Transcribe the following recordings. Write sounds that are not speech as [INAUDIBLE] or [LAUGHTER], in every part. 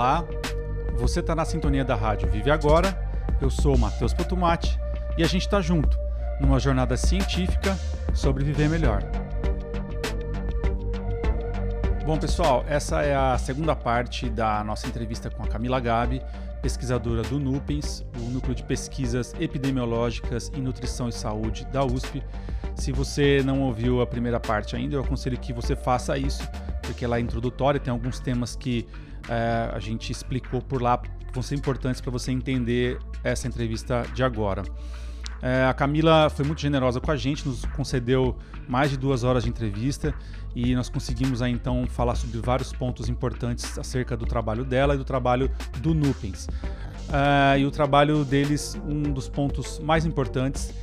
Olá, você está na sintonia da rádio Vive Agora. Eu sou Matheus Potumati e a gente está junto numa jornada científica sobre viver melhor. Bom, pessoal, essa é a segunda parte da nossa entrevista com a Camila Gabi, pesquisadora do NUPENS, o Núcleo de Pesquisas Epidemiológicas em Nutrição e Saúde da USP. Se você não ouviu a primeira parte ainda, eu aconselho que você faça isso, porque ela é introdutória, tem alguns temas que é, a gente explicou por lá vão ser importantes para você entender essa entrevista de agora. É, a Camila foi muito generosa com a gente, nos concedeu mais de duas horas de entrevista e nós conseguimos aí então falar sobre vários pontos importantes acerca do trabalho dela e do trabalho do Nupens. É, e o trabalho deles, um dos pontos mais importantes,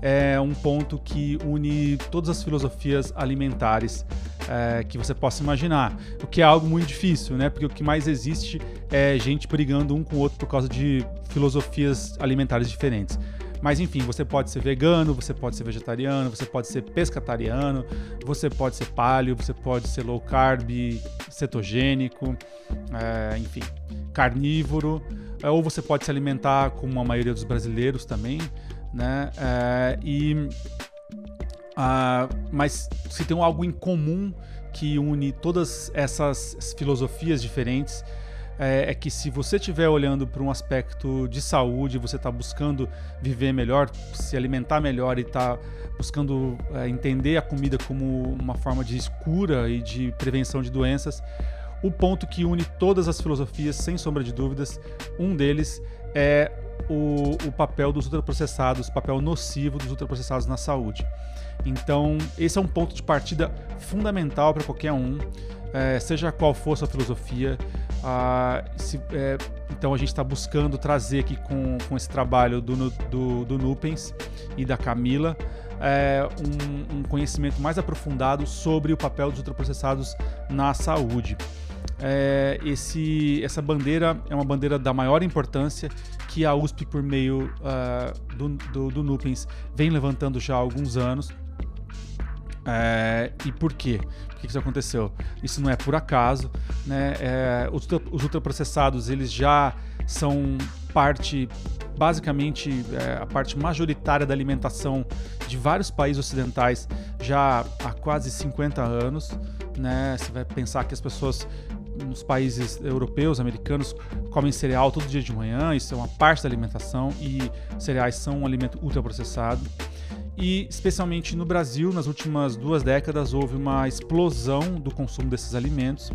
é um ponto que une todas as filosofias alimentares é, que você possa imaginar, o que é algo muito difícil, né? Porque o que mais existe é gente brigando um com o outro por causa de filosofias alimentares diferentes. Mas enfim, você pode ser vegano, você pode ser vegetariano, você pode ser pescatariano, você pode ser paleo, você pode ser low carb, cetogênico, é, enfim, carnívoro, é, ou você pode se alimentar como a maioria dos brasileiros também, né? É, e Uh, mas se tem algo em comum que une todas essas filosofias diferentes, é, é que se você estiver olhando para um aspecto de saúde, você está buscando viver melhor, se alimentar melhor e está buscando é, entender a comida como uma forma de cura e de prevenção de doenças, o ponto que une todas as filosofias, sem sombra de dúvidas, um deles é o, o papel dos ultraprocessados, o papel nocivo dos ultraprocessados na saúde. Então, esse é um ponto de partida fundamental para qualquer um, é, seja qual for sua filosofia. Ah, se, é, então, a gente está buscando trazer aqui com, com esse trabalho do, do, do Nupens e da Camila é, um, um conhecimento mais aprofundado sobre o papel dos ultraprocessados na saúde. É, esse, essa bandeira é uma bandeira da maior importância que a USP, por meio uh, do, do, do Nupens, vem levantando já há alguns anos. É, e por quê? Por que isso aconteceu? Isso não é por acaso. Né? É, os, os ultraprocessados eles já são parte, basicamente, é, a parte majoritária da alimentação de vários países ocidentais já há quase 50 anos. Né? Você vai pensar que as pessoas nos países europeus, americanos, comem cereal todo dia de manhã, isso é uma parte da alimentação e cereais são um alimento ultraprocessado. E, especialmente no Brasil, nas últimas duas décadas, houve uma explosão do consumo desses alimentos.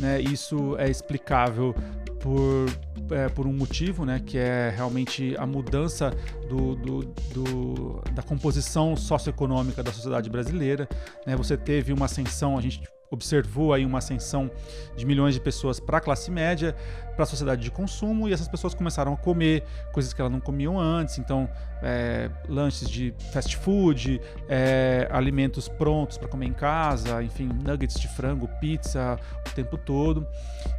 Né? Isso é explicável por, é, por um motivo, né? que é realmente a mudança do, do, do, da composição socioeconômica da sociedade brasileira. Né? Você teve uma ascensão, a gente observou aí uma ascensão de milhões de pessoas para a classe média, para a sociedade de consumo, e essas pessoas começaram a comer coisas que elas não comiam antes, então é, lanches de fast food, é, alimentos prontos para comer em casa, enfim, nuggets de frango, pizza o tempo todo.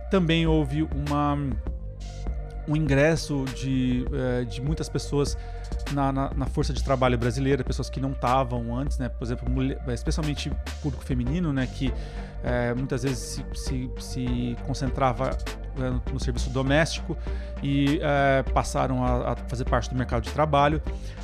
Também houve uma um ingresso de, é, de muitas pessoas na, na, na, força de trabalho brasileira, pessoas que não estavam antes, né? Por exemplo, mulher, especialmente público feminino, né? Que é, muitas vezes se, se, se concentrava no serviço doméstico e é, passaram a, a, fazer parte do mercado de trabalho.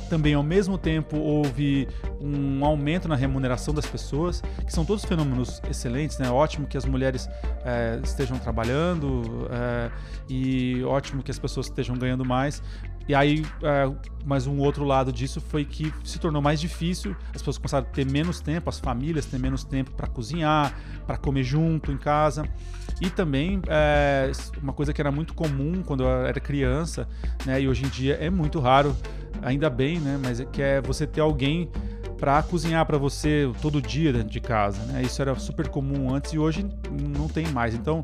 Também, ao mesmo tempo, houve um aumento na remuneração das pessoas, que são todos fenômenos excelentes, né? Ótimo que as mulheres é, estejam trabalhando é, e ótimo que as pessoas estejam ganhando mais, e aí, é, mas um outro lado disso foi que se tornou mais difícil, as pessoas começaram a ter menos tempo, as famílias têm menos tempo para cozinhar, para comer junto em casa. E também é, uma coisa que era muito comum quando eu era criança, né, e hoje em dia é muito raro, ainda bem, né, mas é que é você ter alguém para cozinhar para você todo dia dentro de casa, né? Isso era super comum antes e hoje não tem mais. Então,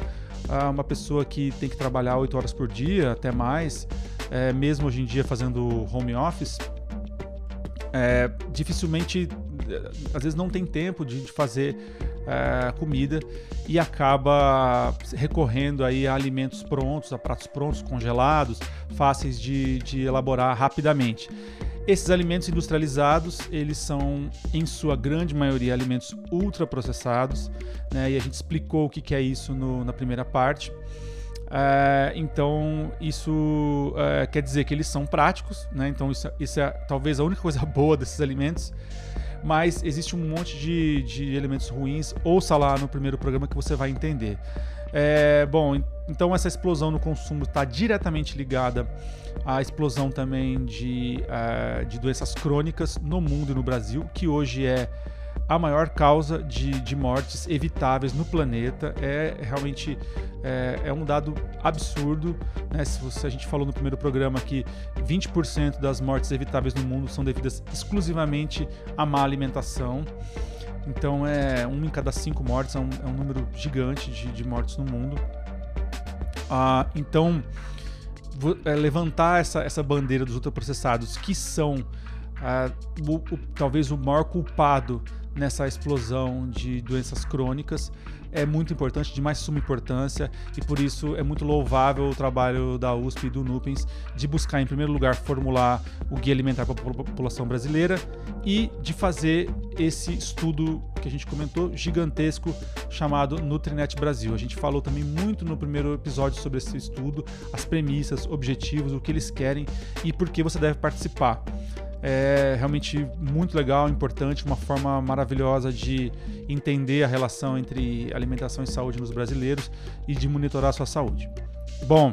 uma pessoa que tem que trabalhar oito horas por dia, até mais, é, mesmo hoje em dia fazendo home office, é, dificilmente, às vezes não tem tempo de, de fazer é, comida e acaba recorrendo aí a alimentos prontos, a pratos prontos, congelados, fáceis de, de elaborar rapidamente. Esses alimentos industrializados, eles são, em sua grande maioria, alimentos ultraprocessados, né? e a gente explicou o que, que é isso no, na primeira parte. É, então, isso é, quer dizer que eles são práticos, né? Então, isso, isso, é talvez a única coisa [LAUGHS] boa desses alimentos. Mas existe um monte de, de elementos ruins. Ouça lá no primeiro programa que você vai entender. É, bom, então essa explosão no consumo está diretamente ligada à explosão também de, uh, de doenças crônicas no mundo e no Brasil, que hoje é a maior causa de, de mortes evitáveis no planeta. É realmente é, é um dado absurdo. Né? Se você, a gente falou no primeiro programa que 20% das mortes evitáveis no mundo são devidas exclusivamente à má alimentação. Então, é um em cada cinco mortes é um, é um número gigante de, de, mortes no mundo. Ah, então, vou, é, levantar essa, essa bandeira dos ultraprocessados, que são ah, o, o, talvez o maior culpado nessa explosão de doenças crônicas é muito importante, de mais suma importância, e por isso é muito louvável o trabalho da USP e do NUPENS de buscar, em primeiro lugar, formular o guia alimentar para a população brasileira e de fazer esse estudo que a gente comentou, gigantesco, chamado Nutrinet Brasil. A gente falou também muito no primeiro episódio sobre esse estudo, as premissas, objetivos, o que eles querem e por que você deve participar é realmente muito legal, importante, uma forma maravilhosa de entender a relação entre alimentação e saúde nos brasileiros e de monitorar a sua saúde. Bom,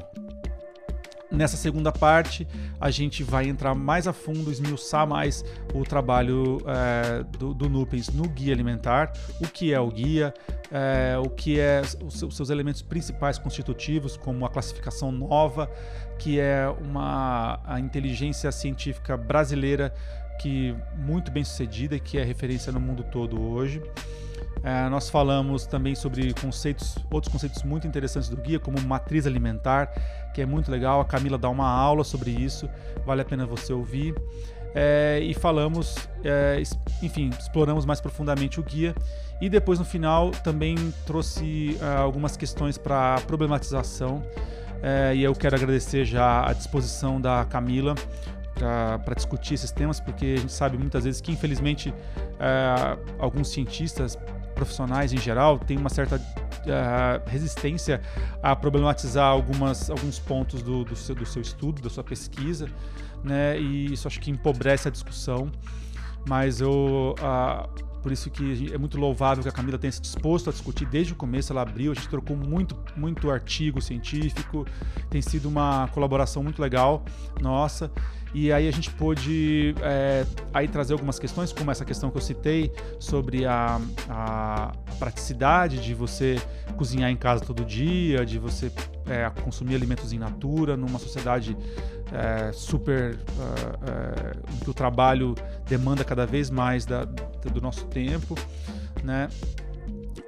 nessa segunda parte a gente vai entrar mais a fundo, esmiuçar mais o trabalho é, do, do Nupens no guia alimentar, o que é o guia, é, o que é os seus elementos principais constitutivos, como a classificação nova, que é uma a inteligência científica brasileira que muito bem sucedida e que é referência no mundo todo hoje. É, nós falamos também sobre conceitos, outros conceitos muito interessantes do guia, como matriz alimentar, que é muito legal. A Camila dá uma aula sobre isso, vale a pena você ouvir. É, e falamos, é, enfim, exploramos mais profundamente o guia. E depois no final também trouxe é, algumas questões para problematização é, e eu quero agradecer já a disposição da Camila para discutir esses temas, porque a gente sabe muitas vezes que, infelizmente, é, alguns cientistas profissionais em geral têm uma certa é, resistência a problematizar algumas, alguns pontos do, do, seu, do seu estudo, da sua pesquisa, né? e isso acho que empobrece a discussão. Mas eu. Por isso que é muito louvável que a Camila tenha se disposto a discutir desde o começo, ela abriu, a gente trocou muito, muito artigo científico, tem sido uma colaboração muito legal nossa. E aí a gente pôde é, aí trazer algumas questões, como essa questão que eu citei sobre a, a praticidade de você cozinhar em casa todo dia, de você é, consumir alimentos in natura numa sociedade é, super uh, uh, que o trabalho demanda cada vez mais da, do nosso tempo, né?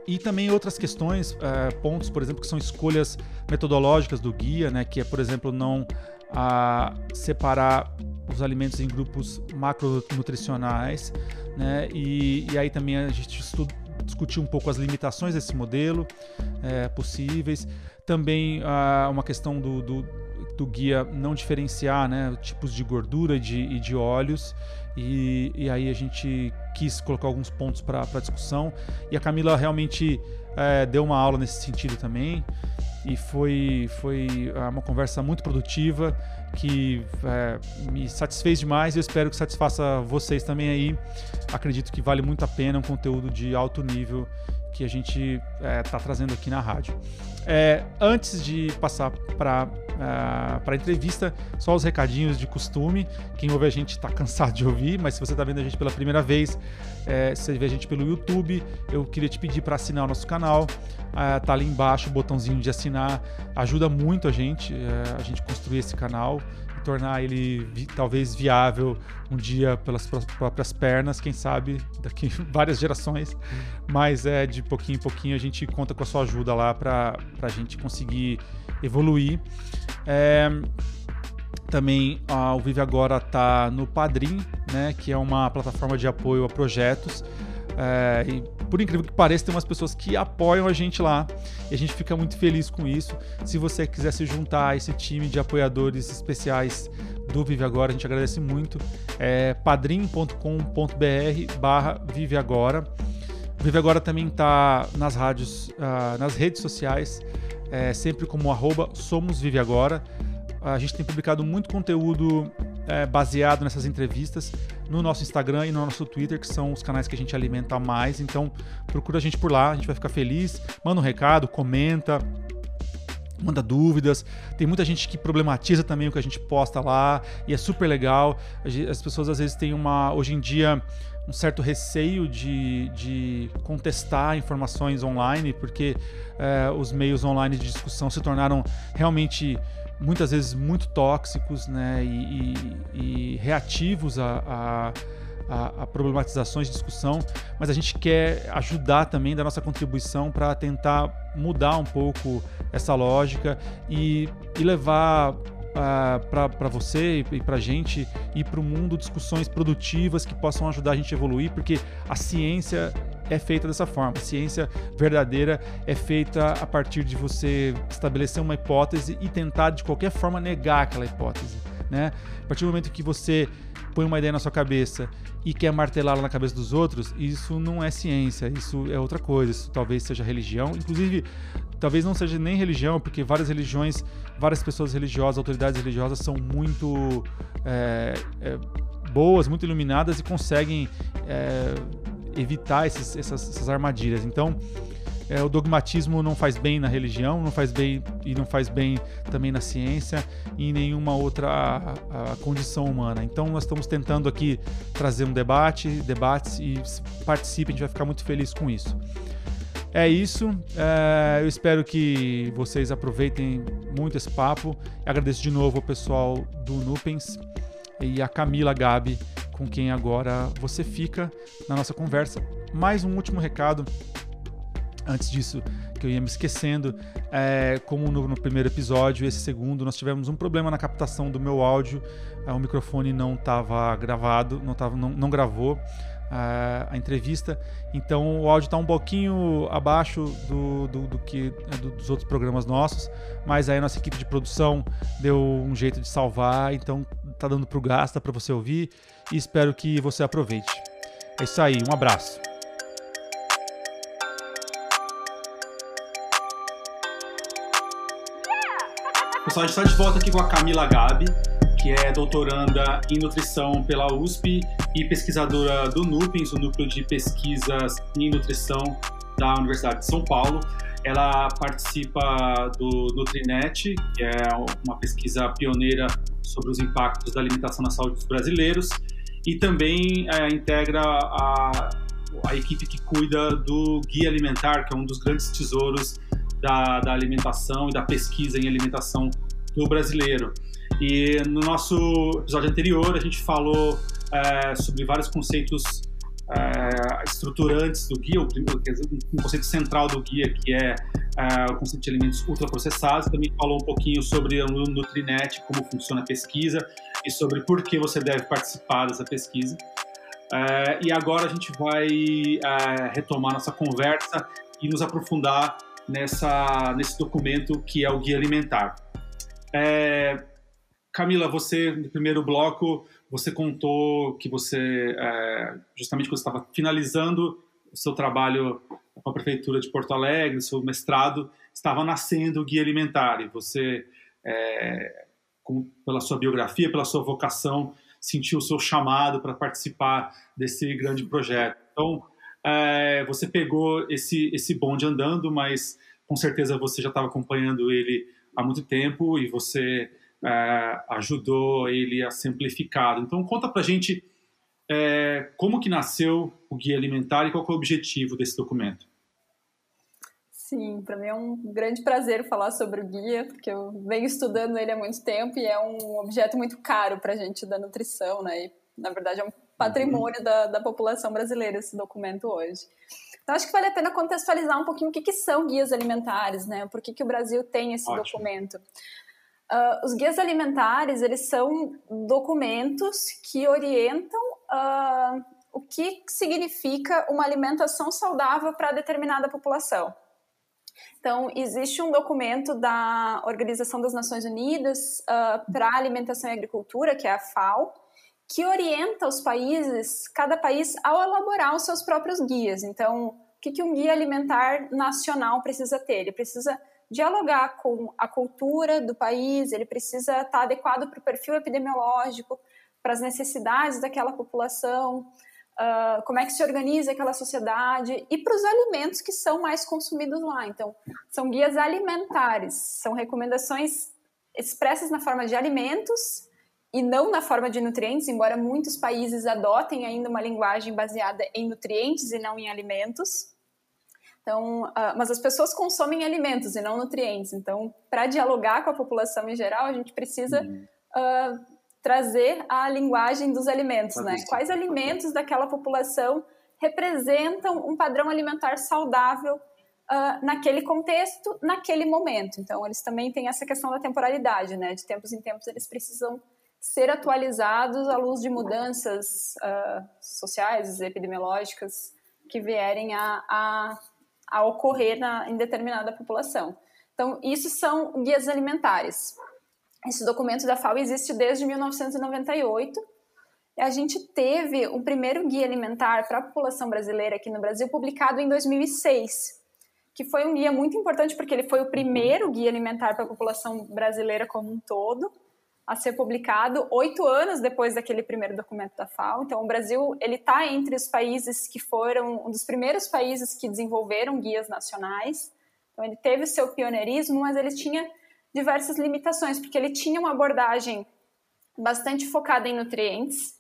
E também outras questões, uh, pontos, por exemplo, que são escolhas metodológicas do guia, né? Que é, por exemplo, não a separar os alimentos em grupos macronutricionais, né? E, e aí também a gente estuda, discutiu um pouco as limitações desse modelo é, possíveis. Também uh, uma questão do, do, do, guia não diferenciar né, tipos de gordura e de, e de óleos. E, e, aí a gente quis colocar alguns pontos para discussão. E a Camila realmente é, deu uma aula nesse sentido também e foi, foi ah, uma conversa muito produtiva que é, me satisfez demais e eu espero que satisfaça vocês também aí. Acredito que vale muito a pena, um conteúdo de alto nível que a gente está é, tá trazendo aqui na rádio. É, antes de passar para uh, para entrevista, só os recadinhos de costume. Quem ouve a gente está cansado de ouvir, mas se você está vendo a gente pela primeira vez, é, se você vê a gente pelo YouTube, eu queria te pedir para assinar o nosso canal. Uh, tá ali embaixo o botãozinho de assinar, ajuda muito a gente, uh, a gente construir esse canal tornar ele vi, talvez viável um dia pelas próprias pernas, quem sabe daqui [LAUGHS] várias gerações, mas é de pouquinho em pouquinho a gente conta com a sua ajuda lá para a gente conseguir evoluir. É, também a, o Vive Agora está no Padrim, né, que é uma plataforma de apoio a projetos. É, e por incrível que pareça, tem umas pessoas que apoiam a gente lá e a gente fica muito feliz com isso. Se você quiser se juntar a esse time de apoiadores especiais do Vive Agora, a gente agradece muito. É padrim.com.br barra Vive Agora. Vive Agora também está nas rádios, uh, nas redes sociais. é, sempre como arroba SomosViveAgora. A gente tem publicado muito conteúdo é, baseado nessas entrevistas no nosso Instagram e no nosso Twitter, que são os canais que a gente alimenta mais. Então, procura a gente por lá, a gente vai ficar feliz. Manda um recado, comenta, manda dúvidas. Tem muita gente que problematiza também o que a gente posta lá e é super legal. As pessoas às vezes têm uma, hoje em dia, um certo receio de, de contestar informações online, porque é, os meios online de discussão se tornaram realmente muitas vezes muito tóxicos né, e, e, e reativos a, a a, problematizações de discussão, mas a gente quer ajudar também da nossa contribuição para tentar mudar um pouco essa lógica e, e levar uh, para você e para a gente e para o mundo discussões produtivas que possam ajudar a gente a evoluir, porque a ciência é feita dessa forma. A ciência verdadeira é feita a partir de você estabelecer uma hipótese e tentar de qualquer forma negar aquela hipótese. Né? A partir do momento que você põe uma ideia na sua cabeça e quer martelá-la na cabeça dos outros, isso não é ciência, isso é outra coisa, isso talvez seja religião. Inclusive, talvez não seja nem religião, porque várias religiões, várias pessoas religiosas, autoridades religiosas são muito é, é, boas, muito iluminadas e conseguem é, evitar esses, essas, essas armadilhas. Então, é, o dogmatismo não faz bem na religião, não faz bem e não faz bem também na ciência e em nenhuma outra a, a condição humana. Então nós estamos tentando aqui trazer um debate, debates e participe, a gente vai ficar muito feliz com isso. É isso. É, eu espero que vocês aproveitem muito esse papo. Agradeço de novo ao pessoal do Nupens e a Camila Gabi, com quem agora você fica na nossa conversa. Mais um último recado antes disso, que eu ia me esquecendo, é, como no, no, primeiro episódio, esse segundo, nós tivemos um problema na captação do meu áudio, é, o microfone não estava gravado, não, tava, não, não gravou a, a, entrevista, então o áudio está um pouquinho abaixo do, do, do que é, do, dos outros programas nossos, mas aí a nossa equipe de produção deu um jeito de salvar, então tá dando para o gasta para você ouvir e espero que você aproveite. É isso aí, um abraço. Pessoal, a gente está de volta aqui com a Camila Gabi, que é doutoranda em nutrição pela USP e pesquisadora do NUPENS, o Núcleo de Pesquisas em Nutrição da Universidade de São Paulo. Ela participa do Nutrinet, que é uma pesquisa pioneira sobre os impactos da alimentação na saúde dos brasileiros, e também é, integra a, a equipe que cuida do Guia Alimentar, que é um dos grandes tesouros da, da alimentação e da pesquisa em alimentação do brasileiro. E no nosso episódio anterior a gente falou é, sobre vários conceitos é, estruturantes do guia, o, um conceito central do guia que é, é, o conceito de alimentos ultraprocessados. Também falou um pouquinho sobre o Nutrinet, como funciona a pesquisa e sobre por que você deve participar dessa pesquisa. É, e agora a gente vai retomar nossa conversa e nos aprofundar nessa, nesse documento que é o Guia Alimentar. É, Camila, você, no primeiro bloco, você contou que você, é, justamente quando estava finalizando o seu trabalho com a Prefeitura de Porto Alegre, seu mestrado, estava nascendo o Guia Alimentar e você, é, com, pela sua biografia, pela sua vocação, sentiu o seu chamado para participar desse grande projeto. Então, é, você pegou esse, esse bonde andando, mas com certeza você já estava acompanhando ele há muito tempo e você é, ajudou ele a ser amplificado. Então, conta para a gente é, como que nasceu o Guia Alimentar e qual é o objetivo desse documento. Sim, para mim é um grande prazer falar sobre o guia, porque eu venho estudando ele há muito tempo e é um objeto muito caro para a gente da nutrição, né? E, na verdade, é um patrimônio uhum. da, da população brasileira esse documento hoje. Então, acho que vale a pena contextualizar um pouquinho o que, que são guias alimentares, né? Por que, que o Brasil tem esse Ótimo. documento. Uh, os guias alimentares, eles são documentos que orientam uh, o que significa uma alimentação saudável para determinada população. Então, existe um documento da Organização das Nações Unidas uh, para a Alimentação e Agricultura, que é a FAO, que orienta os países, cada país, ao elaborar os seus próprios guias. Então, o que, que um guia alimentar nacional precisa ter? Ele precisa dialogar com a cultura do país, ele precisa estar adequado para o perfil epidemiológico, para as necessidades daquela população, uh, como é que se organiza aquela sociedade e para os alimentos que são mais consumidos lá. Então, são guias alimentares, são recomendações expressas na forma de alimentos e não na forma de nutrientes, embora muitos países adotem ainda uma linguagem baseada em nutrientes e não em alimentos. Então, uh, mas as pessoas consomem alimentos e não nutrientes. Então, para dialogar com a população em geral, a gente precisa uh, trazer a linguagem dos alimentos, né? Quais alimentos daquela população representam um padrão alimentar saudável uh, naquele contexto, naquele momento. Então, eles também têm essa questão da temporalidade, né? De tempos em tempos, eles precisam ser atualizados à luz de mudanças uh, sociais, epidemiológicas que vierem a, a, a ocorrer na, em determinada população. Então, isso são guias alimentares. Esse documento da FAO existe desde 1998 e a gente teve o primeiro guia alimentar para a população brasileira aqui no Brasil publicado em 2006, que foi um guia muito importante porque ele foi o primeiro guia alimentar para a população brasileira como um todo a ser publicado oito anos depois daquele primeiro documento da FAO. Então, o Brasil ele está entre os países que foram um dos primeiros países que desenvolveram guias nacionais. Então, ele teve o seu pioneirismo, mas ele tinha diversas limitações, porque ele tinha uma abordagem bastante focada em nutrientes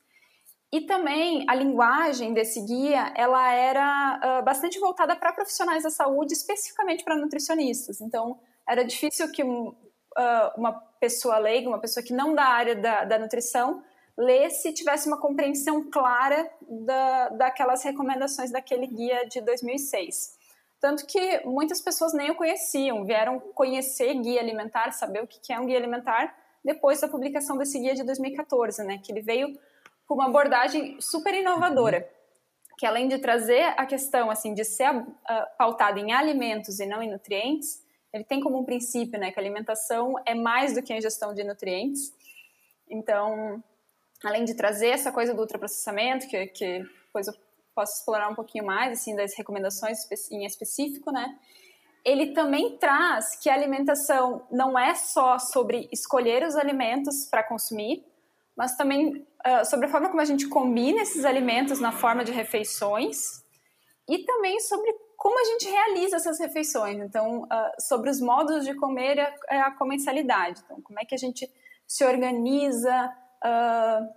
e também a linguagem desse guia ela era uh, bastante voltada para profissionais da saúde, especificamente para nutricionistas. Então era difícil que um, uh, uma pessoa leiga, uma pessoa que não da área da, da nutrição, lesse e tivesse uma compreensão clara da, daquelas recomendações daquele guia de 2006. Tanto que muitas pessoas nem o conheciam, vieram conhecer guia alimentar, saber o que é um guia alimentar, depois da publicação desse guia de 2014, né? Que ele veio com uma abordagem super inovadora, que além de trazer a questão assim de ser uh, pautada em alimentos e não em nutrientes, ele tem como um princípio, né, que a alimentação é mais do que a ingestão de nutrientes. Então, além de trazer essa coisa do ultraprocessamento, que, que depois eu posso explorar um pouquinho mais, assim, das recomendações em específico, né? Ele também traz que a alimentação não é só sobre escolher os alimentos para consumir, mas também uh, sobre a forma como a gente combina esses alimentos na forma de refeições e também sobre como a gente realiza essas refeições. Então, uh, sobre os modos de comer e a, a, comensalidade. Então, como é que a gente se organiza uh,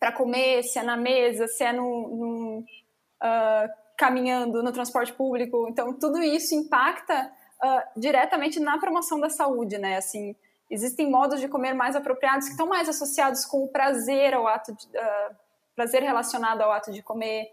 para comer, se é na mesa, se é no, no uh, caminhando no transporte público. Então, tudo isso impacta uh, diretamente na promoção da saúde, né? Assim, existem modos de comer mais apropriados que estão mais associados com o prazer ao ato de, prazer relacionado ao ato de comer,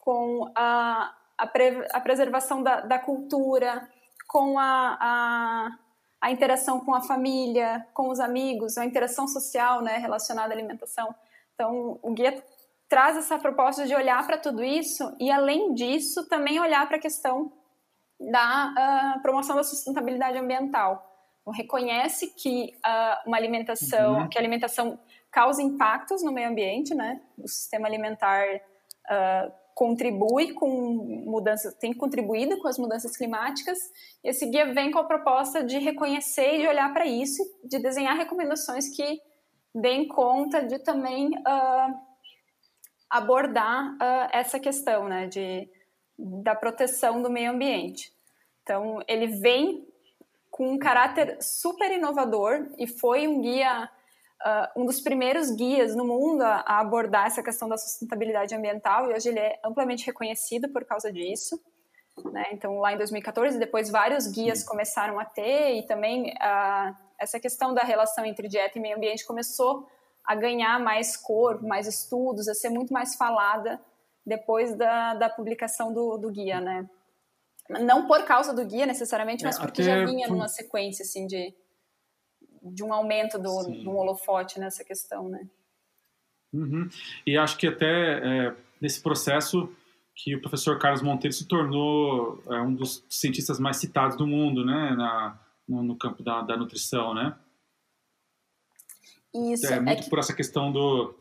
com a, a, pre, a preservação da, da, cultura, com a, a, a, interação com a família, com os amigos, a interação social, né, relacionada à alimentação. Então, o guia traz essa proposta de olhar para tudo isso e, além disso, também olhar para a questão da uh, promoção da sustentabilidade ambiental. Então, reconhece que uh, uma alimentação, uhum. que a alimentação causa impactos no meio ambiente, né? O sistema alimentar uh, contribui com mudanças, tem contribuído com as mudanças climáticas. E esse guia vem com a proposta de reconhecer e de olhar para isso, de desenhar recomendações que deem conta de também uh, abordar uh, essa questão né, de, da proteção do meio ambiente. Então, ele vem com um caráter super inovador e foi um guia, uh, um dos primeiros guias no mundo a, a, abordar essa questão da sustentabilidade ambiental e hoje ele é amplamente reconhecido por causa disso. Né? Então, lá em 2014, depois vários guias começaram a ter e também uh, essa questão da relação entre dieta e meio ambiente começou a ganhar mais corpo, mais estudos, a ser muito mais falada depois da, da publicação do, do guia, né? Não por causa do guia necessariamente, mas é, porque já vinha numa sequência assim de, de um aumento do, do holofote nessa questão, né? Uhum. E acho que até é, nesse processo que o professor Carlos Monteiro se tornou é, um dos cientistas mais citados do mundo, né, na, no, no campo da, da nutrição, né? Isso. É, é muito é que, por essa questão do.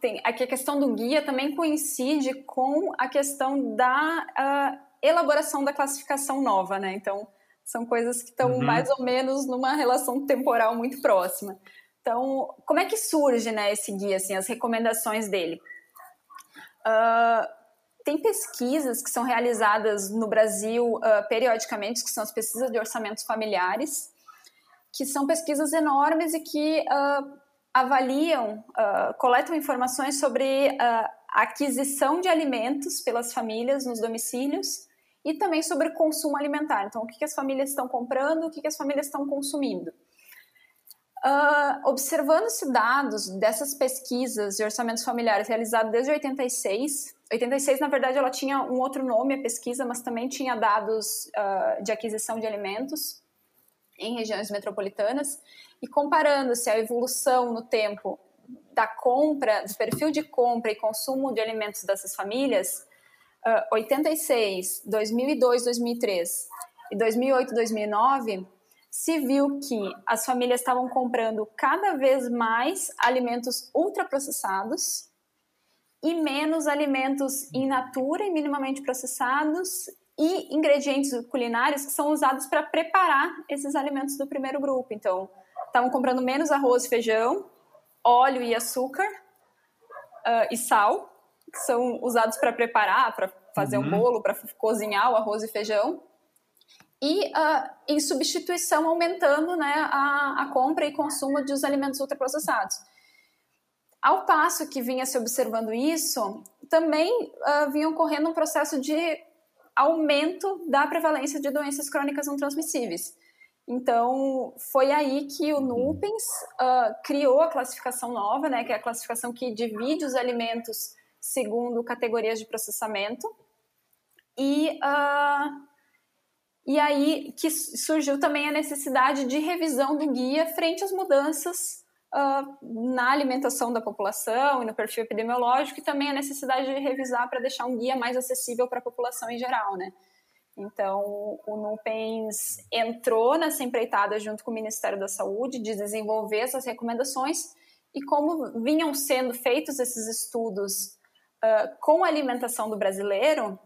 Tem, aqui a questão do guia também coincide com a questão da uh, elaboração da classificação nova, né? Então, São coisas que estão uhum. mais ou menos numa relação temporal muito próxima. Então, como é que surge né, esse guia, assim, as recomendações dele? Uh, tem pesquisas que são realizadas no Brasil uh, periodicamente, que são as pesquisas de orçamentos familiares, que são pesquisas enormes e que uh, avaliam, coletam informações sobre a aquisição de alimentos pelas famílias nos domicílios e também sobre consumo alimentar. Então, o que, que as famílias estão comprando, o que, que as famílias estão consumindo. Uh, Observando-se dados dessas pesquisas de orçamentos familiares realizadas desde 86, 86 na verdade ela tinha um outro nome a pesquisa, mas também tinha dados uh, de aquisição de alimentos em regiões metropolitanas e comparando-se a evolução no tempo da compra, do perfil de compra e consumo de alimentos dessas famílias, uh, 86, 2002, 2003 e 2008, 2009 se viu que as famílias estavam comprando cada vez mais alimentos ultraprocessados e menos alimentos in natura e minimamente processados e ingredientes culinários que são usados para preparar esses alimentos do primeiro grupo. Então, estavam comprando menos arroz e feijão, óleo e açúcar uh, e sal, são usados para preparar, para fazer uhum. um bolo, para cozinhar o arroz e feijão e uh, em substituição aumentando né, a, a, compra e consumo dos alimentos ultraprocessados. Ao passo que vinha se observando isso, também uh, vinha ocorrendo um processo de aumento da prevalência de doenças crônicas não transmissíveis. Então, foi aí que o NUPENS uh, criou a classificação nova, né, que é a classificação que divide os alimentos segundo categorias de processamento. E uh, e aí que surgiu também a necessidade de revisão do guia frente às mudanças uh, na alimentação da população e no perfil epidemiológico, e também a necessidade de revisar para deixar um guia mais acessível para a população em geral, né? Então, o NUPENS entrou nessa empreitada junto com o Ministério da Saúde de desenvolver essas recomendações e como vinham sendo feitos esses estudos uh, com a alimentação do brasileiro,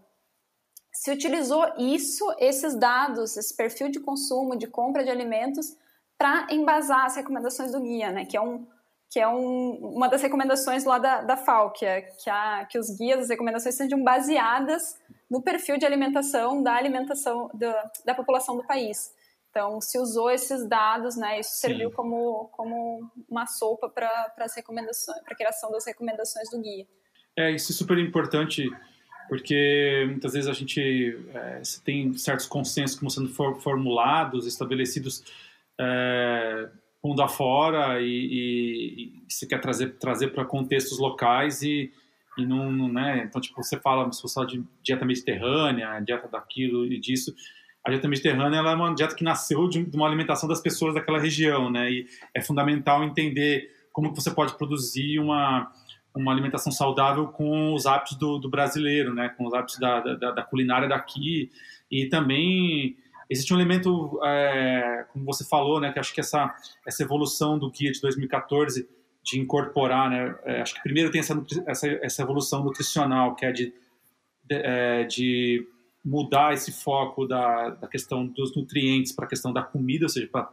se utilizou isso, esses dados, esse perfil de consumo, de compra de alimentos, para embasar as recomendações do guia, né? Que é, um, que é um, uma das recomendações lá da, da FAO, que, é, que, a, que os guias, as recomendações sejam baseadas no perfil de alimentação da alimentação da, da população do país. Então, se usou esses dados, né? Isso serviu como, como uma sopa para as recomendações, para a criação das recomendações do guia. É, isso é super importante porque muitas vezes a gente é, tem certos consensos como sendo for, formulados, estabelecidos é, mundo afora e, e, e você quer trazer trazer para contextos locais e, e não, não, né? Então, tipo, você fala, se você fala de dieta mediterrânea, dieta daquilo e disso, a dieta mediterrânea ela é uma dieta que nasceu de, uma alimentação das pessoas daquela região, né? E é fundamental entender como você pode produzir uma uma alimentação saudável com os hábitos do, do brasileiro, né? Com os hábitos da, da, da, culinária daqui e também existe um elemento, é, como você falou, né? Que acho que essa essa evolução do guia de 2014 de incorporar, né? É, acho que primeiro tem essa, essa, essa evolução nutricional que é de, de, é, de mudar esse foco da, da questão dos nutrientes para a questão da comida, ou seja, para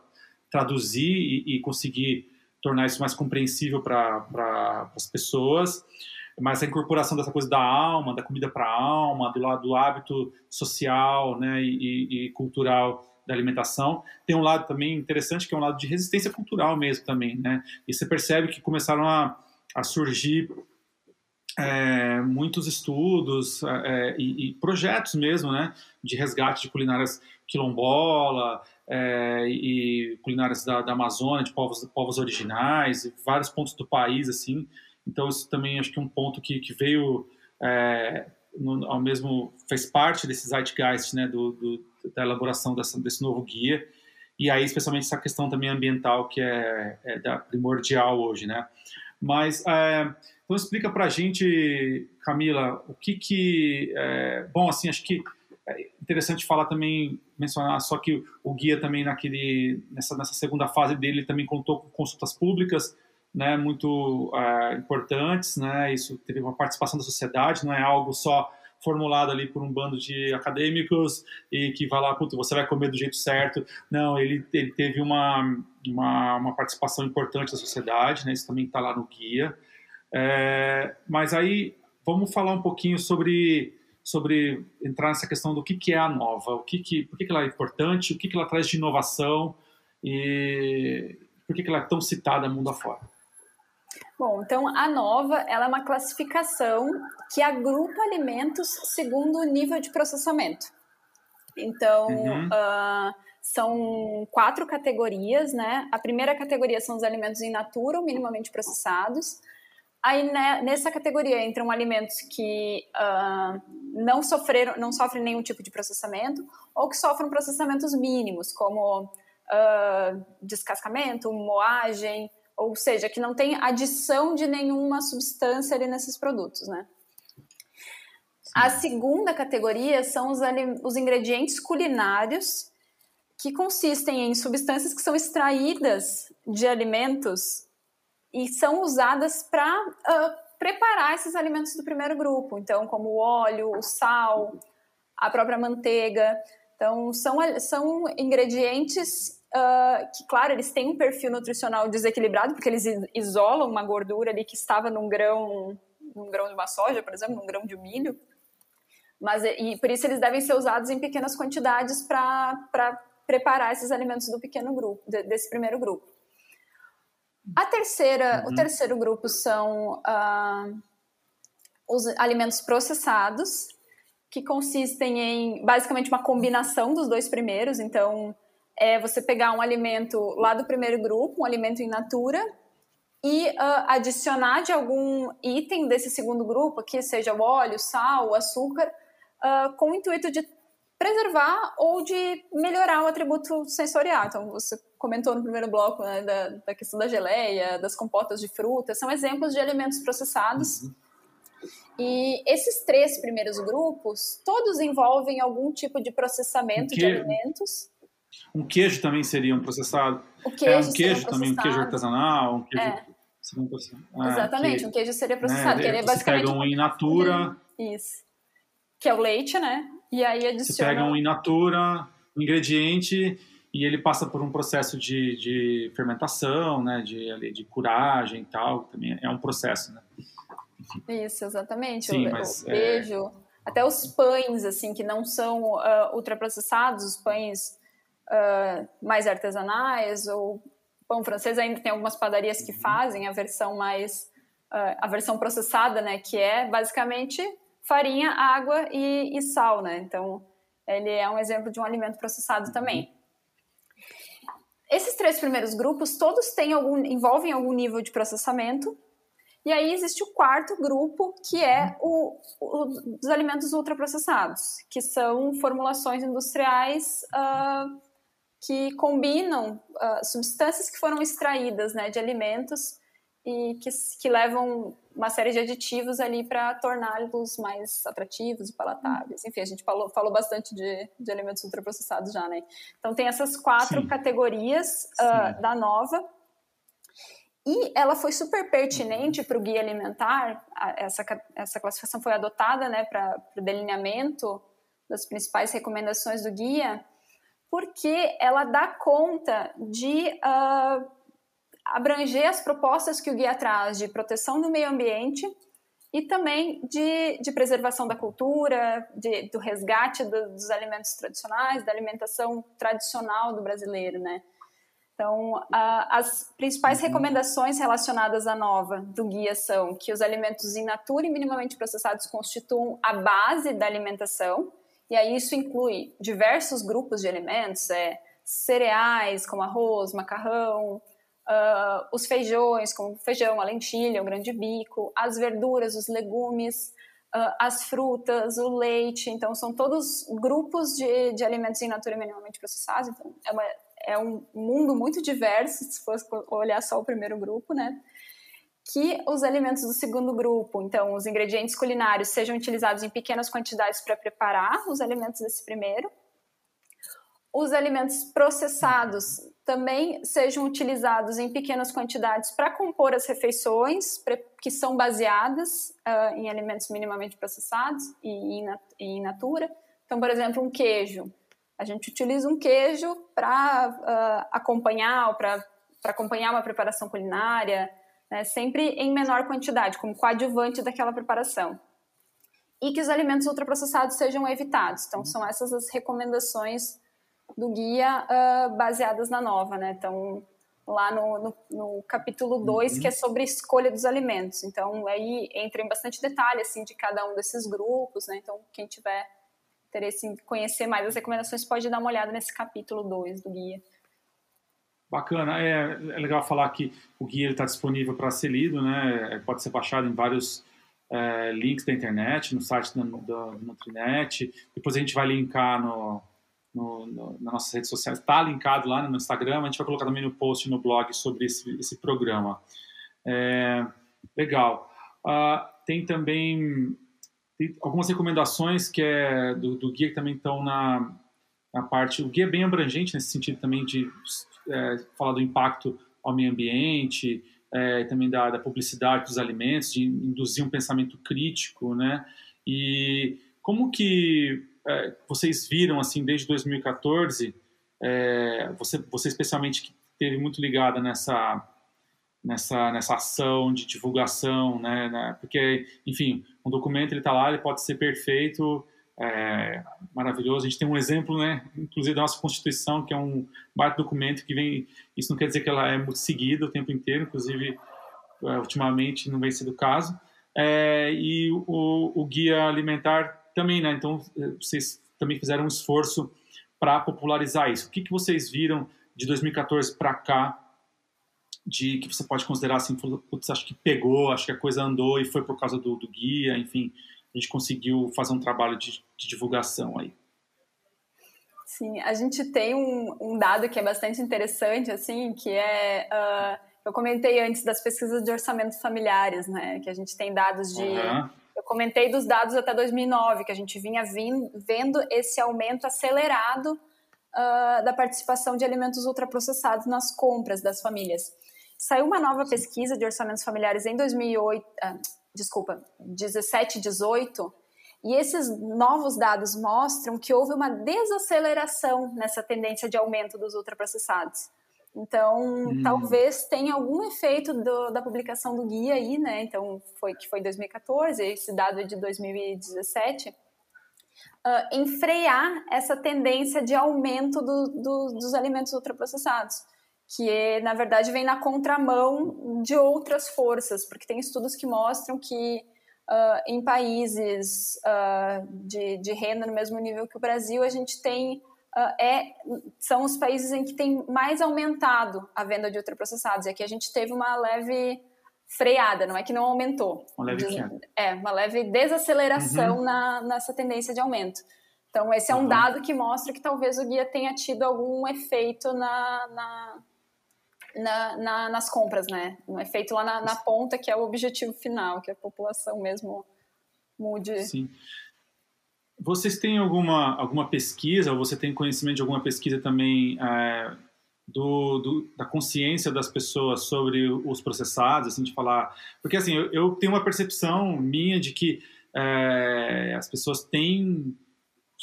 traduzir e, e conseguir tornar isso mais compreensível para pra, as pessoas, mas a incorporação dessa coisa da alma, da comida para a alma, do lado do hábito social né, e, e, cultural da alimentação. Tem um lado também interessante que é um lado de resistência cultural mesmo também, né? E você percebe que começaram a, a surgir é, muitos estudos é, e, e, projetos mesmo, né, de resgate de culinárias quilombola, é, e culinárias da, da Amazônia, de povos, povos originais, vários pontos do país, assim. Então, isso também acho que é um ponto que, que veio é, no, ao mesmo, fez parte desse zeitgeist, né, do, do, da elaboração dessa, desse novo guia. E aí, especialmente essa questão também ambiental, que é, é da, primordial hoje, né. Mas, é, então explica pra gente, Camila, o que que, é, bom, assim, acho que interessante falar também, mencionar só que o guia também naquele, nessa, nessa segunda fase dele também contou com consultas públicas, né, muito uh, importantes, né, isso teve uma participação da sociedade, não é algo só formulado ali por um bando de acadêmicos e que vai lá, você vai comer do jeito certo. Não, ele, ele teve uma, uma, uma participação importante da sociedade, né? Isso também está lá no guia. É, mas aí vamos falar um pouquinho sobre sobre entrar nessa questão do que, que é a nova, o que, que por que, que ela é importante, o que, que ela traz de inovação e por que, que ela é tão citada mundo afora. Bom, então a nova ela é uma classificação que agrupa alimentos segundo o nível de processamento. Então, uhum. uh, são quatro categorias, né? A primeira categoria são os alimentos in natura ou minimamente processados. Aí né, nessa categoria entram alimentos que uh, não sofreram, não sofrem nenhum tipo de processamento ou que sofrem processamentos mínimos, como uh, descascamento, moagem, ou seja, que não tem adição de nenhuma substância ali nesses produtos, né? A segunda categoria são os, os ingredientes culinários que consistem em substâncias que são extraídas de alimentos e são usadas para uh, ah, preparar esses alimentos do primeiro grupo. Então, como o óleo, o sal, a própria manteiga. Então, são, são ingredientes Uh, que, claro, eles têm um perfil nutricional desequilibrado, porque eles isolam uma gordura ali que estava num grão, num grão de uma soja, por exemplo, num grão de milho. Mas, e por isso eles devem ser usados em pequenas quantidades para preparar esses alimentos do pequeno grupo, de, desse primeiro grupo. A terceira, uhum. O terceiro grupo são uh, os alimentos processados, que consistem em basicamente uma combinação dos dois primeiros. Então, é você pegar um alimento lá do primeiro grupo, um alimento in natura, e uh, adicionar de algum item desse segundo grupo, que seja o óleo, sal, o açúcar, uh, com o intuito de preservar ou de melhorar o atributo sensorial. Então, você comentou no primeiro bloco né, da, da, questão da geleia, das compotas de frutas, são exemplos de alimentos processados. Uhum. E esses três primeiros grupos, todos envolvem algum tipo de processamento de alimentos. Um queijo também seria um processado. O queijo é um queijo também, um queijo artesanal, um queijo. É. Ah, Exatamente, que, um queijo seria processado. Né, que ele é basicamente. Pega um in natura. Isso. Que é o leite, né? E aí adiciona. Você pega um in natura, um ingrediente, e ele passa por um processo de, de fermentação, né? De, de curagem e tal. Também é um processo, né? Isso, exatamente. Sim, o, mas, o queijo. É... Até os pães, assim, que não são uh, ultraprocessados, os pães uh, mais artesanais, ou pão francês ainda tem algumas padarias que fazem a versão mais uh, a versão processada, né, que é basicamente farinha, água e, e, sal, né? Então ele é um exemplo de um alimento processado também. Esses três primeiros grupos todos têm algum envolvem algum nível de processamento. E aí existe o quarto grupo, que é o, o dos alimentos ultraprocessados, que são formulações industriais uh, que combinam uh, substâncias que foram extraídas né, de alimentos e que, que levam uma série de aditivos ali para torná-los mais atrativos e palatáveis. Enfim, a gente falou, falou bastante de, de alimentos ultraprocessados já, né? Então tem essas quatro Sim. categorias uh, da nova. E ela foi super pertinente para o guia alimentar. Essa, essa classificação foi adotada né, para o delineamento das principais recomendações do guia, porque ela dá conta de uh, abranger as propostas que o guia traz de proteção do meio ambiente e também de, de preservação da cultura, de, do resgate do, dos alimentos tradicionais, da alimentação tradicional do brasileiro, né? Então, uh, as principais uhum. recomendações relacionadas à nova do guia são que os alimentos in natura e minimamente processados constituam a base da alimentação, e aí isso inclui diversos grupos de alimentos, é, cereais como arroz, macarrão, uh, os feijões como feijão, a lentilha, o grande bico, as verduras, os legumes, uh, as frutas, o leite. Então são todos grupos de, de alimentos em natura minimamente processados. Então é, uma, é um mundo muito diverso se fosse olhar só o primeiro grupo, né? que os alimentos do segundo grupo, então os ingredientes culinários, sejam utilizados em pequenas quantidades para preparar os alimentos desse primeiro, os alimentos processados também sejam utilizados em pequenas quantidades para compor as refeições, que são baseadas uh, em alimentos minimamente processados e in, in natura. Então, por exemplo, um queijo. A gente utiliza um queijo para uh, acompanhar ou para acompanhar uma preparação culinária, né, sempre em menor quantidade, como coadjuvante daquela preparação. E que os alimentos ultraprocessados sejam evitados. Então, são essas as recomendações do guia uh, baseadas na nova, né? Então, lá no, no, no capítulo 2, uhum. que é sobre escolha dos alimentos. Então, aí entra em bastante detalhe, assim, de cada um desses grupos, né? Então, quem tiver interesse em conhecer mais as recomendações pode dar uma olhada nesse capítulo 2 do guia. Bacana, é, é, legal falar que o guia está disponível para ser lido, né? Pode ser baixado em vários é, links da internet, no site da, da Nutrinet. Depois a gente vai linkar no, no, no, nas nossas redes sociais, está linkado lá no Instagram, a gente vai colocar também no post no blog sobre esse, esse programa. É, legal. Uh, tem também tem algumas recomendações que é do, do guia que também estão na, na parte. O guia é bem abrangente nesse sentido também de é, falar do impacto ao meio ambiente, é, também da, da, publicidade dos alimentos, de induzir um pensamento crítico, né? E como que é, vocês viram assim desde 2014, é, você, você especialmente que teve muito ligada nessa nessa nessa ação de divulgação, né, né porque enfim um documento ele está lá, ele pode ser perfeito, é, maravilhoso. A gente tem um exemplo, né, inclusive da nossa Constituição, que é um baita documento que vem. Isso não quer dizer que ela é muito seguida o tempo inteiro, inclusive é, ultimamente não vem sido o caso. É, e o, o guia alimentar também, né? Então, eh, vocês também fizeram um esforço para popularizar isso. O que, que vocês viram de 2014 para cá de que você pode considerar assim, putz, acho que pegou, acho que a coisa andou e foi por causa do, do guia, enfim, a gente conseguiu fazer um trabalho de, de divulgação aí. Sim, a gente tem um, um, dado que é bastante interessante, assim, que é uh, eu comentei antes das pesquisas de orçamento familiares, né, que a gente tem dados de uhum eu comentei dos dados até 2009, que a gente vinha vendo esse aumento acelerado uh, da participação de alimentos ultraprocessados nas compras das famílias. Saiu uma nova pesquisa de orçamentos familiares em 2008, uh, desculpa, 17 18, e esses novos dados mostram que houve uma desaceleração nessa tendência de aumento dos ultraprocessados. Então, hum. talvez tenha algum efeito do, da publicação do guia aí, né? Então, foi que foi 2014, esse dado é de 2017, uh, em frear essa tendência de aumento do, do, dos alimentos ultraprocessados, que na verdade vem na contramão de outras forças, porque tem estudos que mostram que uh, em países uh, de, de renda no mesmo nível que o Brasil, a gente tem é, são os países em que tem mais aumentado a venda de ultraprocessados. E aqui a gente teve uma leve freada, não é que não aumentou. Uma leve É, uma leve desaceleração uhum. na, nessa tendência de aumento. Então, esse é um uhum. dado que mostra que talvez o guia tenha tido algum efeito na, na, na, na nas compras, né? Um efeito lá na, na, ponta, que é o objetivo final, que a população mesmo mude. Sim. Vocês têm alguma, alguma pesquisa, ou você tem conhecimento de alguma pesquisa também é, do, do, da consciência das pessoas sobre os processados, assim, de falar... Porque, assim, eu, eu tenho uma percepção minha de que é, as pessoas têm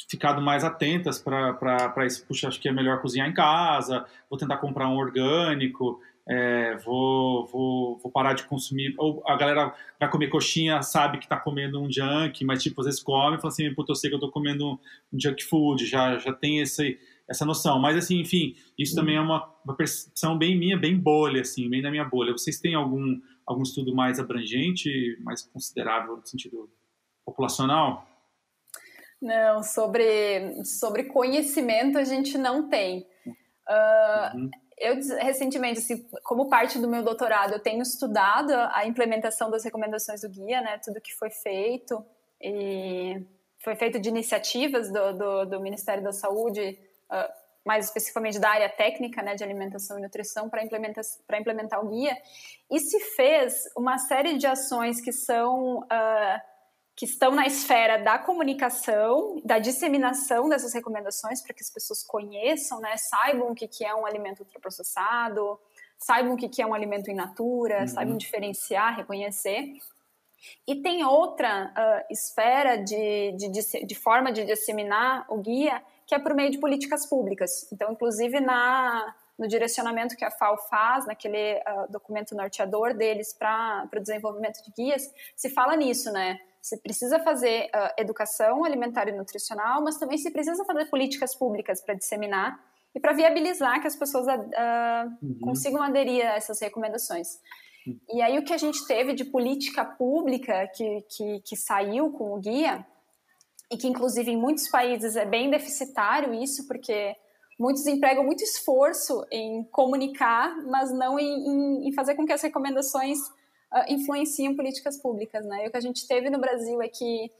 ficado mais atentas para isso. Puxa, acho que é melhor cozinhar em casa, vou tentar comprar um orgânico, é, vou, vou, vou parar de consumir. Ou a galera vai comer coxinha, sabe que está comendo um junk, mas tipo, às vezes come e fala assim, puta, eu sei que eu estou comendo um junk food, já, já tem esse, essa noção. Mas assim, enfim, isso também é uma, uma percepção bem minha, bem bolha, assim, bem na minha bolha. Vocês têm algum, algum estudo mais abrangente, mais considerável no sentido populacional? Não, sobre, sobre conhecimento a gente não tem. Uh, uhum eu recentemente, assim, como parte do meu doutorado, eu tenho estudado a implementação das recomendações do guia, né? Tudo que foi feito e foi feito de iniciativas do, do, do Ministério da Saúde, uh, mais especificamente da área técnica, né, de alimentação e nutrição, para implementar, implementar o guia. E se fez uma série de ações que são uh, que estão na esfera da comunicação, da disseminação dessas recomendações para que as pessoas conheçam, né, saibam o que, que é um alimento ultraprocessado, saibam o que, que é um alimento in natura, uhum. saibam diferenciar, reconhecer. E tem outra uh, esfera de, de, de, de, forma de disseminar o guia, que é por meio de políticas públicas. Então, inclusive, na, no direcionamento que a FAO faz, naquele uh, documento norteador deles para o desenvolvimento de guias, se fala nisso, né? Se precisa fazer uh, educação alimentar e nutricional, mas também se precisa fazer políticas públicas para disseminar e para viabilizar que as pessoas uh, uhum. consigam aderir a essas recomendações. Uhum. E aí o que a gente teve de política pública que, que, que saiu com o guia, e que inclusive em muitos países é bem deficitário isso, porque muitos empregam muito esforço em comunicar, mas não em, em, em fazer com que as recomendações uh, influenciem políticas públicas. Né? E o que a gente teve no Brasil é que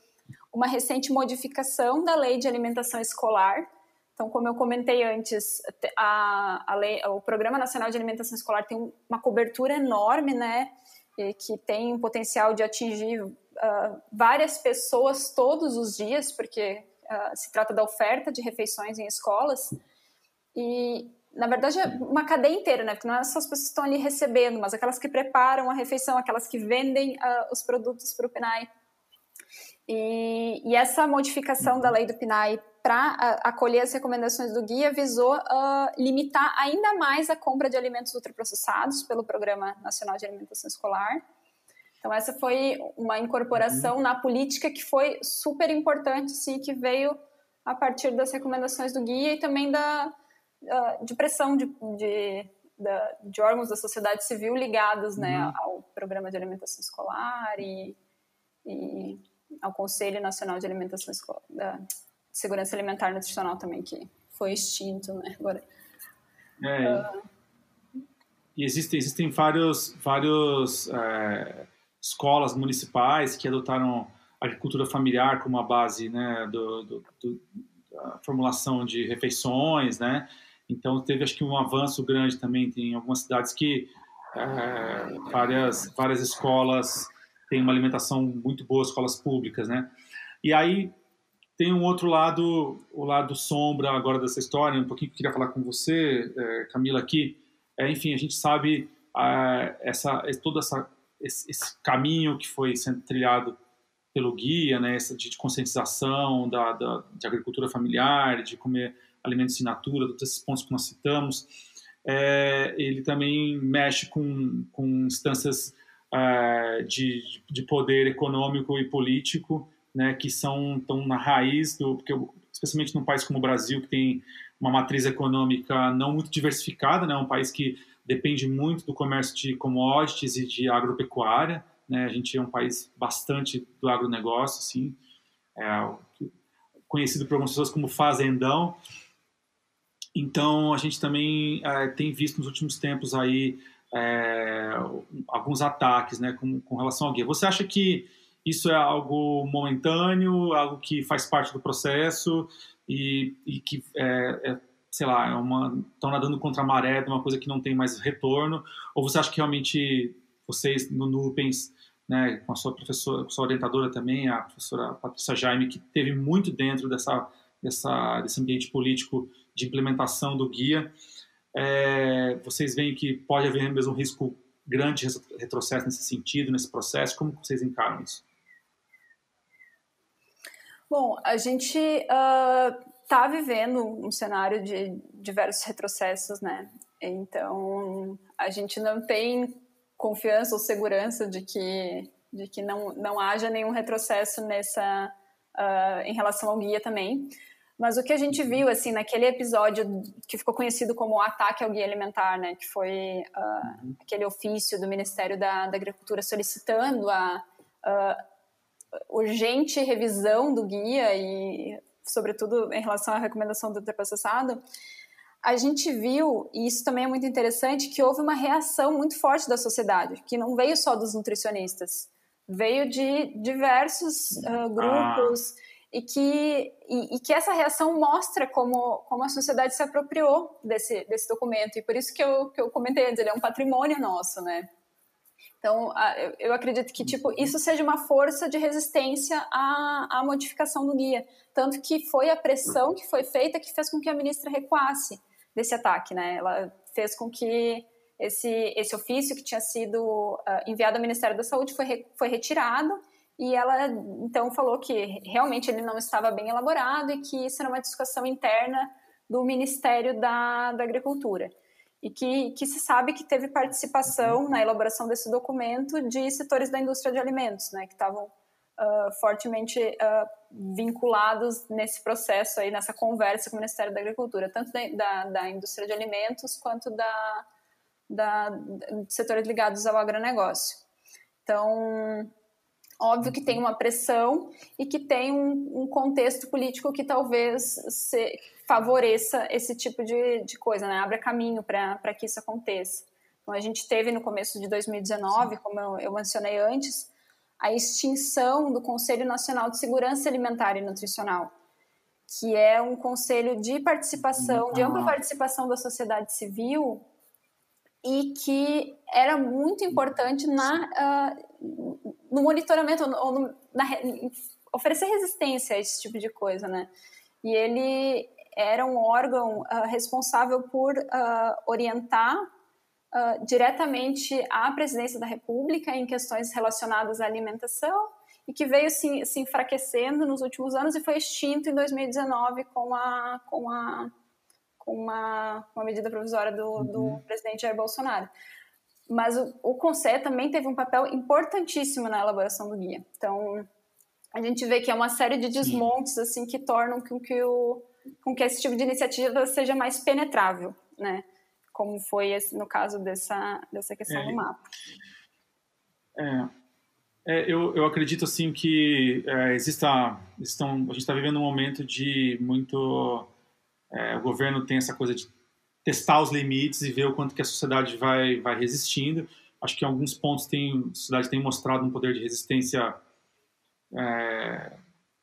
uma recente modificação da lei de alimentação escolar. Então, como eu comentei antes, a, a lei, o Programa Nacional de Alimentação Escolar tem uma cobertura enorme, né? E que tem potencial de atingir uh, várias pessoas todos os dias, porque uh, se trata da oferta de refeições em escolas. E, na verdade, é uma cadeia inteira, né? Porque não é só as pessoas que estão ali recebendo, mas aquelas que preparam a refeição, aquelas que vendem uh, os produtos para o PNAE. E, e, essa modificação da lei do PNAE para acolher as recomendações do guia visou uh, limitar ainda mais a compra de alimentos ultraprocessados pelo Programa Nacional de Alimentação Escolar. Então, essa foi uma incorporação uhum. na política que foi super importante, sim, que veio a partir das recomendações do guia e também da, uh, de pressão de, de, de, órgãos da sociedade civil ligados né, uhum. ao Programa de Alimentação Escolar e, e ao Conselho Nacional de Alimentação Escolar, da Segurança Alimentar e Nutricional também, que foi extinto, né? Agora, é, uh, e existem, existem vários, vários é, escolas municipais que adotaram a agricultura familiar como a base né, do, do, do, da formulação de refeições, né? Então teve acho que um avanço grande também. Tem algumas cidades que é, várias várias escolas têm uma alimentação muito boa, escolas públicas, né? E aí tem um outro lado, o lado sombra agora dessa história, um pouquinho que eu queria falar com você, é, Camila, aqui. É, enfim, a gente sabe é, essa, todo essa, esse, esse, caminho que foi sendo trilhado pelo guia, né, essa de, de conscientização da, da, de agricultura familiar, de comer alimentos in natura, todos esses pontos que nós citamos, é, ele também mexe com, com instâncias é, de, de poder econômico e político, né, que são tão na raiz do, porque especialmente num país como o Brasil que tem uma matriz econômica não muito diversificada, né, um país que depende muito do comércio de commodities e de agropecuária, né, a gente é um país bastante do agronegócio, assim, é, conhecido por algumas pessoas como fazendão, então, a gente também é, tem visto nos últimos tempos aí é, alguns ataques né, com, com, relação ao guia. Você acha que isso é algo momentâneo, algo que faz parte do processo e, e que, é, é sei lá, é estão nadando contra a maré de uma coisa que não tem mais retorno? Ou você acha que realmente vocês no Nupens, né, com a sua professora, sua orientadora também, a professora Patrícia Jaime, que teve muito dentro dessa, dessa, desse ambiente político de implementação do guia, é, vocês veem que pode haver mesmo um risco grande de retrocesso nesse sentido, nesse processo? Como vocês encaram isso? Bom, a gente está uh, vivendo um cenário de diversos retrocessos, né? Então, a gente não tem confiança ou segurança de que, de que não, não haja nenhum retrocesso nessa, uh, em relação ao guia também. Mas o que a gente viu, assim, naquele episódio que ficou conhecido como o ataque ao guia alimentar, né, que foi uh, aquele ofício do Ministério da, da Agricultura solicitando a uh, urgente revisão do guia e, sobretudo, em relação à recomendação do ultraprocessado, a gente viu, e isso também é muito interessante, que houve uma reação muito forte da sociedade, que não veio só dos nutricionistas, veio de diversos uh, grupos... Ah e que, e, e, que essa reação mostra como, como a sociedade se apropriou desse, desse documento. E por isso que eu, que eu comentei antes, ele é um patrimônio nosso, né? Então, eu acredito que tipo isso seja uma força de resistência à, à modificação do guia, tanto que foi a pressão que foi feita que fez com que a ministra recuasse desse ataque, né? Ela fez com que esse, esse ofício que tinha sido uh, enviado ao Ministério da Saúde foi, foi retirado e ela então falou que realmente ele não estava bem elaborado e que isso era uma discussão interna do Ministério da, da Agricultura e que, que se sabe que teve participação na elaboração desse documento de setores da indústria de alimentos, né, que estavam uh, fortemente uh, vinculados nesse processo aí, nessa conversa com o Ministério da Agricultura, tanto da, da, da indústria de alimentos quanto da, da, setores ligados ao agronegócio. Então, óbvio que tem uma pressão e que tem um, um contexto político que talvez se, favoreça esse tipo de, de coisa, né? abra caminho para que isso aconteça. Então, a gente teve no começo de 2019, como eu, eu mencionei antes, a extinção do Conselho Nacional de Segurança Alimentar e Nutricional, que é um conselho de participação, de ampla participação da sociedade civil e que era muito importante na, uh, no monitoramento, ou no, na, oferecer resistência a esse tipo de coisa, né? E ele era um órgão uh, responsável por uh, orientar uh, diretamente a presidência da República em questões relacionadas à alimentação e que veio se, se enfraquecendo nos últimos anos e foi extinto em 2019 com a com a com uma, uma medida provisória do, uhum. do presidente Jair Bolsonaro. Mas o, o Conselho também teve um papel importantíssimo na elaboração do guia. Então, a gente vê que é uma série de desmontes Sim. assim que tornam com que o com que esse tipo de iniciativa seja mais penetrável, né? Como foi esse, no caso dessa, dessa questão é, do mapa. É, é, eu, eu acredito assim que é, exista, estão, a gente está vivendo um momento de muito, é, o governo tem essa coisa de testar os limites e ver o quanto que a sociedade vai, vai resistindo. Acho que em alguns pontos tem, a sociedade tem mostrado um poder de resistência é,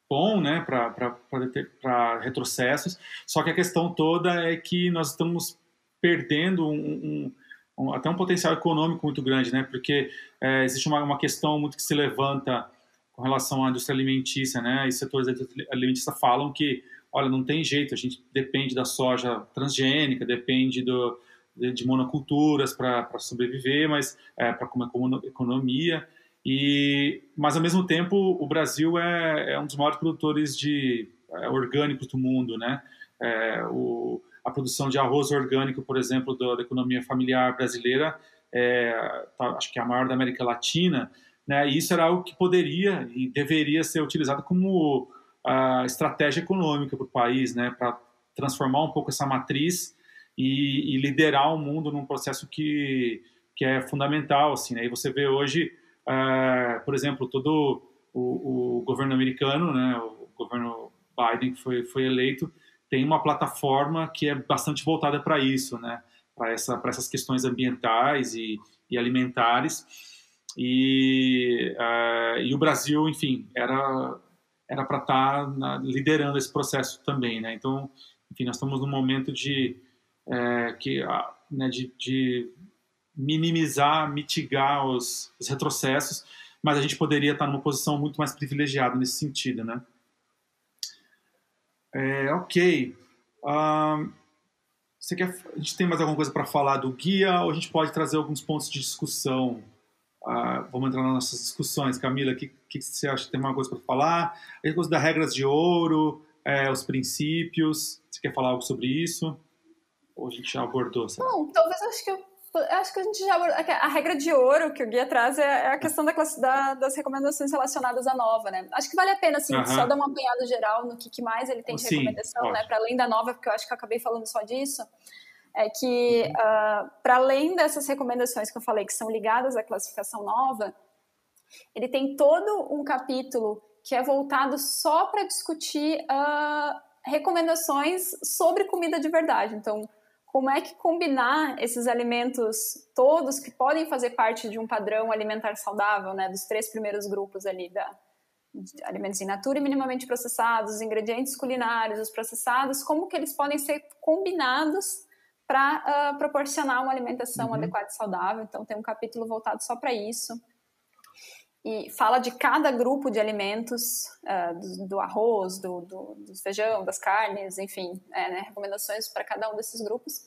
bom né, para retrocessos, só que a questão toda é que nós estamos perdendo um, um, um, até um potencial econômico muito grande, né, porque é, existe uma, uma questão muito que se levanta com relação à indústria alimentícia, né, e setores alimentícia falam que, olha, não tem jeito, a gente depende da soja transgênica, depende do, de, monoculturas para sobreviver, mas é, para como economia, e, mas, ao mesmo tempo, o Brasil é, é um dos maiores produtores de é, orgânicos do mundo, né? É, o, a produção de arroz orgânico, por exemplo, do, da economia familiar brasileira, é, tá, acho que é a maior da América Latina, né? E isso era algo que poderia e deveria ser utilizado como a estratégia econômica para o país, né? Para transformar um pouco essa matriz e, e, liderar o mundo num processo que, que é fundamental, assim, né? E você vê hoje uh, por exemplo, todo o, o, governo americano, né, o governo Biden que foi, foi eleito, tem uma plataforma que é bastante voltada para isso, né, para essa, essas questões ambientais e, e alimentares. E, uh, e o Brasil, enfim, era era para estar tá liderando esse processo também, né? Então, enfim, nós estamos num momento de é, que né, de, de, minimizar, mitigar os, os, retrocessos, mas a gente poderia estar numa posição muito mais privilegiada nesse sentido, né? É, ok. Um, você quer, a gente tem mais alguma coisa para falar do guia ou a gente pode trazer alguns pontos de discussão? Uh, vamos entrar nas nossas discussões. Camila, o que, que, você acha? Tem alguma coisa para falar? A coisa das regras de ouro, é, os princípios. Você quer falar algo sobre isso? Ou a gente já abordou? Sabe? Bom, talvez acho que eu acho que a gente já. A regra de ouro que o guia traz é, é a questão da, da, das recomendações relacionadas à nova, né? Acho que vale a pena, assim, só dar uma apanhada geral no que, que mais ele tem de Sim, recomendação, pode. né? Para além da nova, porque eu acho que eu acabei falando só disso. É que, uhum. uh, para além dessas recomendações que eu falei, que são ligadas à classificação nova, ele tem todo um capítulo que é voltado só para discutir uh, recomendações sobre comida de verdade. Então, como é que combinar esses alimentos todos que podem fazer parte de um padrão alimentar saudável, né, dos três primeiros grupos ali da alimentos in natura e minimamente processados, os ingredientes culinários, os processados, como que eles podem ser combinados para uh, proporcionar uma alimentação uhum. adequada e saudável. Então, tem um capítulo voltado só para isso. E fala de cada grupo de alimentos, uh, do, do, arroz, do, do, do, feijão, das carnes, enfim, é, né, recomendações para cada um desses grupos.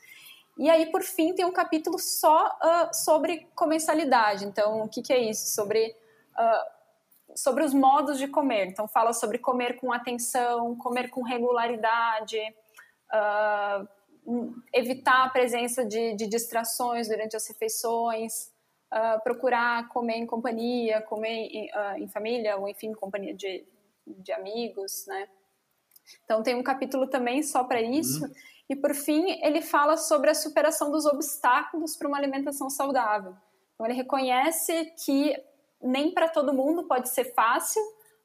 E aí, por fim, tem um capítulo só uh, sobre comensalidade. Então, o que, que é isso? Sobre, uh, sobre os modos de comer. Então, fala sobre comer com atenção, comer com regularidade, uh, evitar a presença de, de, distrações durante as refeições, procurar comer em companhia, comer em, em, família, ou enfim, em companhia de, de amigos, né? Então, tem um capítulo também só para isso. Uhum. E por fim, ele fala sobre a superação dos obstáculos para uma alimentação saudável. Então, ele reconhece que nem para todo mundo pode ser fácil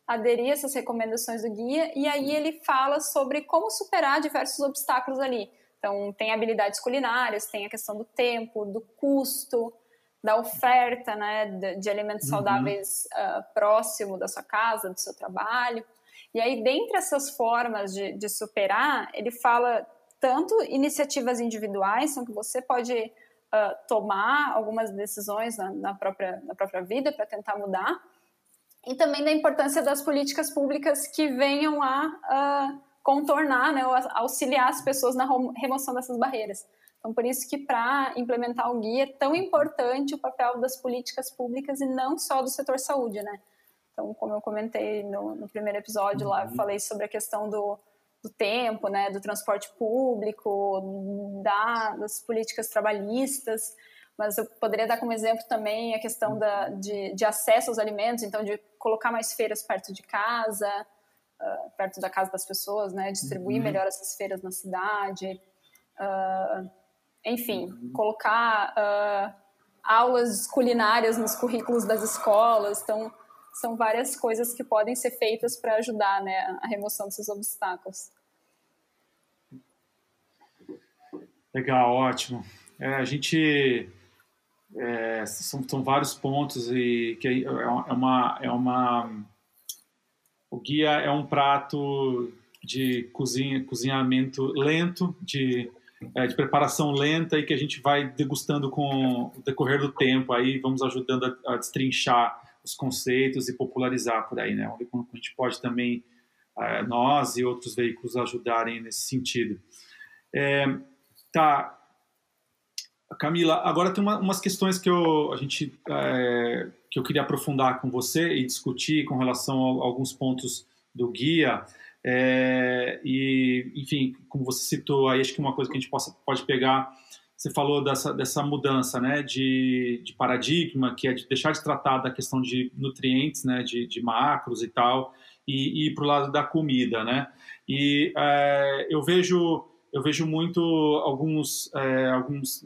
aderir a essas recomendações do guia, e aí ele fala sobre como superar diversos obstáculos ali. Então, tem habilidades culinárias, tem a questão do tempo, do custo, da oferta né, de, de alimentos uhum. saudáveis uh, próximo da sua casa, do seu trabalho. E aí, dentre essas formas de, de superar, ele fala tanto iniciativas individuais, são que você pode uh, tomar algumas decisões na, na, própria, na própria vida para tentar mudar, e também da importância das políticas públicas que venham a uh, contornar, né, auxiliar as pessoas na remoção dessas barreiras. Então, por isso que para implementar o guia é tão importante o papel das políticas públicas e não só do setor saúde, né? Então, como eu comentei no, no primeiro episódio lá, eu uhum. falei sobre a questão do, do tempo, né, do transporte público, da, das políticas trabalhistas, mas eu poderia dar como exemplo também a questão da, de, de acesso aos alimentos, então de colocar mais feiras perto de casa, uh, perto da casa das pessoas, né, distribuir uhum. melhor essas feiras na cidade, uh, enfim, uhum. colocar uh, aulas culinárias nos currículos das escolas, então são várias coisas que podem ser feitas para ajudar né, a remoção desses obstáculos. Legal, ótimo. É, a gente é, são, são, vários pontos e que é, é uma é uma o guia é um prato de cozinha, cozinhamento lento, de, é, de preparação lenta e que a gente vai degustando com o decorrer do tempo. Aí vamos ajudando a, a destrinchar os conceitos e popularizar por aí, né? Vamos ver como a gente pode também, é, nós e outros veículos, ajudarem nesse sentido. É, tá. Camila, agora tem uma, umas questões que eu, a gente, é, que eu queria aprofundar com você e discutir com relação a, alguns pontos do guia. É, e, enfim, como você citou, aí acho que uma coisa que a gente possa, pode pegar você falou dessa, dessa mudança né, de, de paradigma, que é de deixar de tratar da questão de nutrientes, né, de, de macros e tal, e, e ir para o lado da comida. Né? E é, eu, vejo, eu vejo muito alguns, é, alguns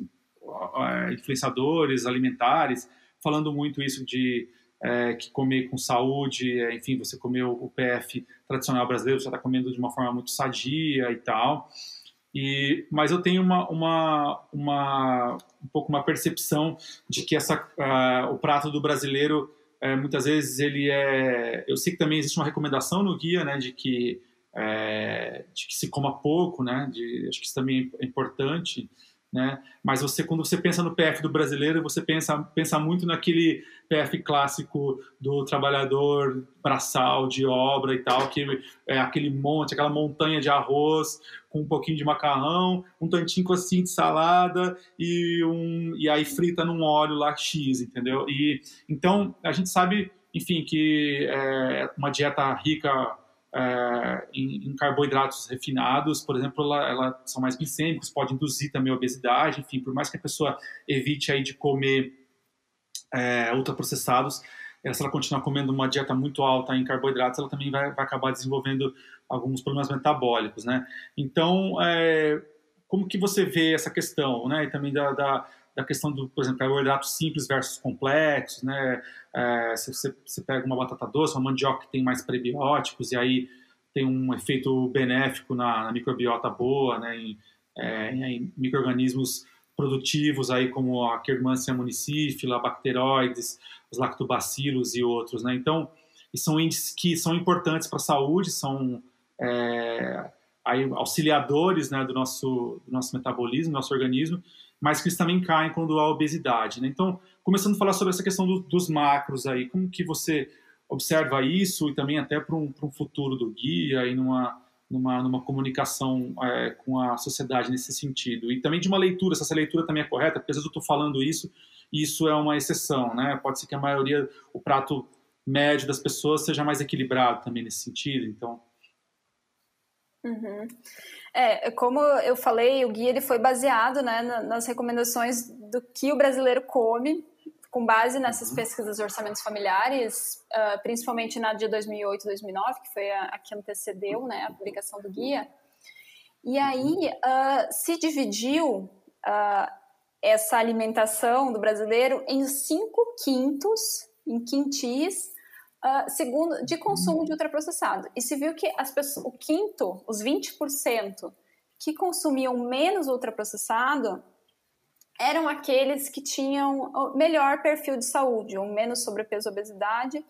influenciadores alimentares falando muito isso de é, que comer com saúde, é, enfim, você comeu o PF tradicional brasileiro, você está comendo de uma forma muito sadia e tal. E, mas eu tenho uma, uma, uma, um pouco uma percepção de que essa, uh, o prato do brasileiro, uh, muitas vezes ele é... Eu sei que também existe uma recomendação no guia, né, de que, uh, de que se coma pouco, né, de, acho que isso também é importante, né? Mas você, quando você pensa no PF do brasileiro, você pensa, pensa muito naquele PF clássico do trabalhador braçal de obra e tal, que é aquele monte, aquela montanha de arroz com um pouquinho de macarrão, um tantinho assim de salada e um e aí frita num óleo lá X, entendeu? E então a gente sabe, enfim, que é uma dieta rica é, em, em, carboidratos refinados, por exemplo, ela, ela, são mais glicêmicos, pode induzir também a obesidade, enfim, por mais que a pessoa evite aí de comer é, ultraprocessados, se ela continuar comendo uma dieta muito alta em carboidratos, ela também vai, vai acabar desenvolvendo alguns problemas metabólicos, né? Então, é, como que você vê essa questão, né? E também da, da da questão do, por exemplo, carboidratos simples versus complexos, né? É, se você, você pega uma batata doce, uma mandioca que tem mais prebióticos e aí tem um efeito benéfico na, na microbiota boa, né? Em, é, em micro-organismos produtivos aí como a Kermansia municífila, bacteroides, os lactobacilos e outros, né? Então, são índices que são importantes para a saúde, são é, aí, auxiliadores né, do, nosso, do nosso metabolismo, do nosso organismo, mas que eles também caem quando há obesidade. Né? Então, começando a falar sobre essa questão do, dos macros aí, como que você observa isso e também até para um, um futuro do guia e numa, numa, numa comunicação é, com a sociedade nesse sentido. E também de uma leitura, se essa leitura também é correta, porque às vezes eu estou falando isso e isso é uma exceção, né? Pode ser que a maioria, o prato médio das pessoas seja mais equilibrado também nesse sentido, então... Uhum. É, como eu falei, o guia ele foi baseado né, nas recomendações do que o brasileiro come com base nessas uhum. pesquisas de orçamentos familiares, uh, principalmente na de 2008 2009, que foi a, a, que antecedeu né, a publicação do guia. E aí uh, se dividiu uh, essa alimentação do brasileiro em cinco quintos, em quintis, segundo de consumo de ultraprocessado. E se viu que as pessoas, o quinto, os 20% que consumiam menos ultraprocessado, eram aqueles que tinham melhor perfil de saúde, ou menos sobrepeso obesidade,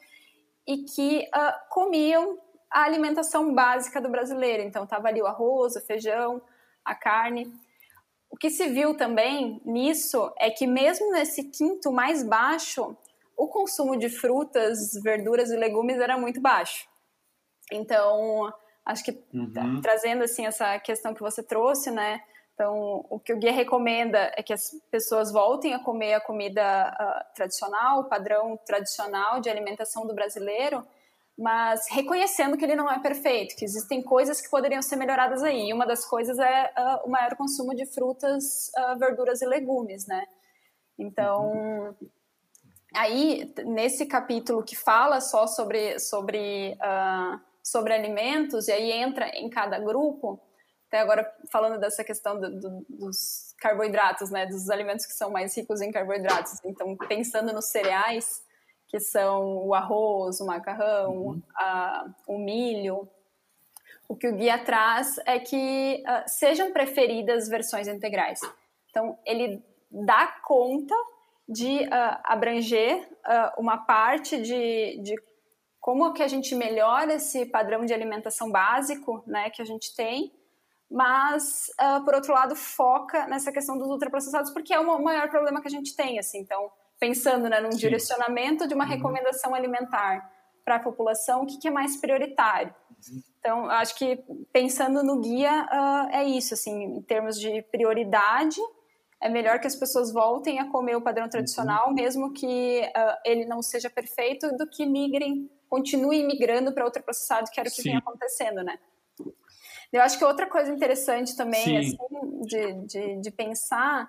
e que uh, comiam a alimentação básica do brasileiro. Então, estava ali o arroz, o feijão, a carne. O que se viu também nisso é que, mesmo nesse quinto mais baixo, o consumo de frutas, verduras e legumes era muito baixo. Então, acho que uhum. trazendo assim essa questão que você trouxe, né? Então, o que o guia recomenda é que as pessoas voltem a comer a comida uh, tradicional, o padrão tradicional de alimentação do brasileiro, mas reconhecendo que ele não é perfeito, que existem coisas que poderiam ser melhoradas aí. E uma das coisas é uh, o maior consumo de frutas, uh, verduras e legumes, né? Então, aí, nesse capítulo que fala só sobre, sobre, sobre alimentos, e aí entra em cada grupo, até agora falando dessa questão do, do, dos carboidratos, né, dos alimentos que são mais ricos em carboidratos. Então, pensando nos cereais, que são o arroz, o macarrão, uhum. a, o milho, o que o guia traz é que uh, sejam preferidas versões integrais. Então, ele dá conta de uh, abranger uh, uma parte de, de como que a gente melhora esse padrão de alimentação básico né, que a gente tem mas uh, por outro lado foca nessa questão dos ultraprocessados porque é o maior problema que a gente tem assim então pensando né, num Sim. direcionamento de uma uhum. recomendação alimentar para a população o que, que, é mais prioritário então acho que pensando no guia é isso assim em termos de prioridade é melhor que as pessoas voltem a comer o padrão tradicional uhum. mesmo que uh, ele não seja perfeito do que migrem continuem migrando para ultraprocessado que era o que Sim. vem acontecendo né eu acho que outra coisa interessante também assim, de, de, de, pensar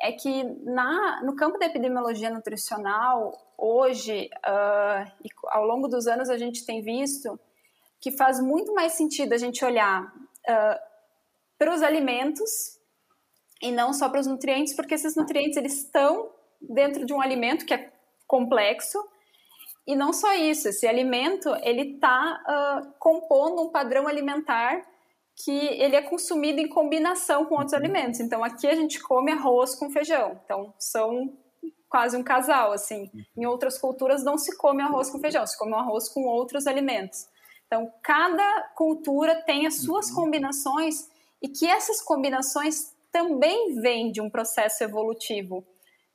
é que na, no campo da epidemiologia nutricional, hoje, uh, e ao longo dos anos, a gente tem visto que faz muito mais sentido a gente olhar uh, para os alimentos e não só para os nutrientes, porque esses nutrientes eles estão dentro de um alimento que é complexo e não só isso, esse alimento ele está uh, compondo um padrão alimentar que ele é consumido em combinação com outros alimentos. Então aqui a gente come arroz com feijão. Então são quase um casal assim. Em outras culturas não se come arroz com feijão, se come arroz com outros alimentos. Então cada cultura tem as suas combinações e que essas combinações também vêm de um processo evolutivo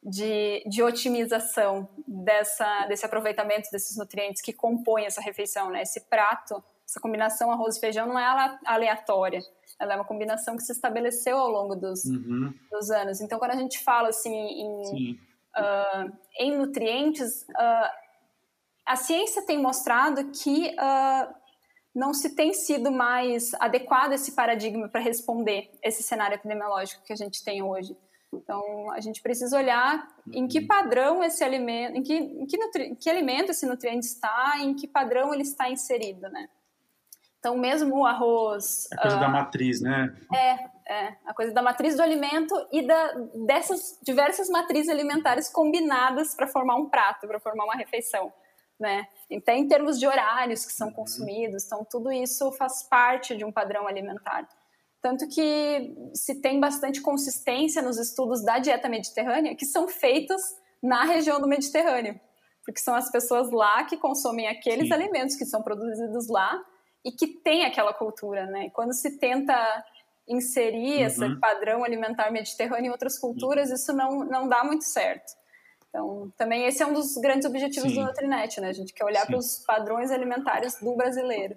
de, de otimização dessa, desse aproveitamento desses nutrientes que compõem essa refeição, né? Esse prato essa combinação arroz e feijão não é aleatória. Ela é uma combinação que se estabeleceu ao longo dos, uhum. dos anos. Então, quando a gente fala assim em, uh, em nutrientes, uh, a ciência tem mostrado que uh, não se tem sido mais adequado esse paradigma para responder esse cenário epidemiológico que a gente tem hoje. Então, a gente precisa olhar em que uhum. padrão esse alimento, em que, em que, nutri, em que alimento esse nutriente está, em que padrão ele está inserido, né? Então, mesmo o arroz. A coisa uh, da matriz, né? É, é. A coisa da matriz do alimento e da, dessas diversas matrizes alimentares combinadas para formar um prato, para formar uma refeição. Né? Então, em termos de horários que são uhum. consumidos, então, tudo isso faz parte de um padrão alimentar. Tanto que se tem bastante consistência nos estudos da dieta mediterrânea, que são feitos na região do Mediterrâneo, porque são as pessoas lá que consomem aqueles Sim. alimentos que são produzidos lá e que tem aquela cultura, né? Quando se tenta inserir uhum. esse padrão alimentar mediterrâneo em outras culturas, isso não, não dá muito certo. Então, também esse é um dos grandes objetivos Sim. do Nutrinet, né? A gente quer olhar para os padrões alimentares do brasileiro.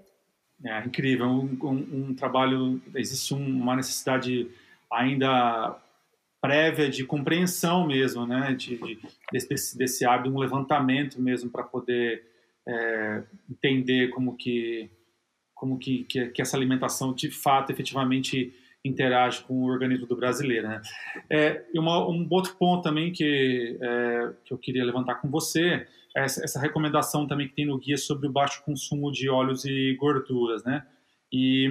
É incrível, um, um, um trabalho, existe uma necessidade ainda prévia de compreensão mesmo, né? De, de desse, desse hábito, um levantamento mesmo para poder é, entender como que como que, que, que essa alimentação de fato efetivamente interage com o organismo do brasileiro. Né? É, uma, um outro ponto também que, é, que eu queria levantar com você é essa, recomendação também que tem no guia sobre o baixo consumo de óleos e gorduras. Né? E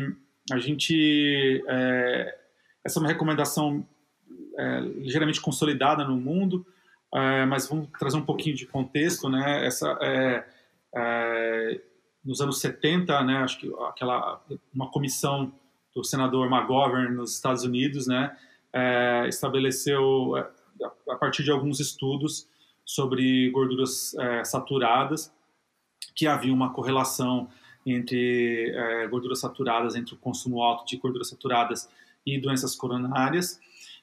a gente. É, essa é uma recomendação é, ligeiramente consolidada no mundo, é, mas vamos trazer um pouquinho de contexto. Né? Essa, é, nos anos 70, né, acho que aquela, uma comissão do senador McGovern nos Estados Unidos, né, é, estabeleceu, é, a partir de alguns estudos sobre gorduras é, saturadas, que havia uma correlação entre é, gorduras saturadas, entre o consumo alto de gorduras saturadas e doenças coronárias.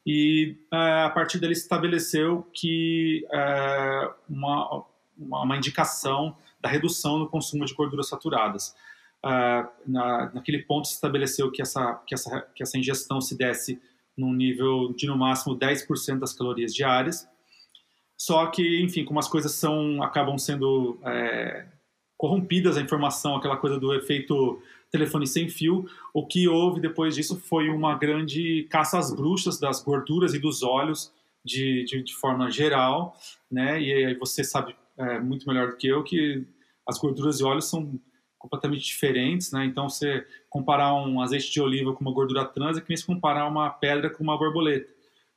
E é, a partir dele estabeleceu que é, uma, uma indicação da redução no consumo de gorduras saturadas. Na, naquele ponto se estabeleceu que essa, que, essa, que essa ingestão se desse num nível de no máximo 10% das calorias diárias. Só que, enfim, como as coisas são acabam sendo é, corrompidas a informação, aquela coisa do efeito telefone sem fio, o que houve depois disso foi uma grande caça às bruxas das gorduras e dos óleos de, de, de forma geral, né? E aí você sabe é, muito melhor do que eu que as gorduras e óleos são completamente diferentes, né? Então, você comparar um azeite de oliva com uma gordura trans é que nem se comparar uma pedra com uma borboleta.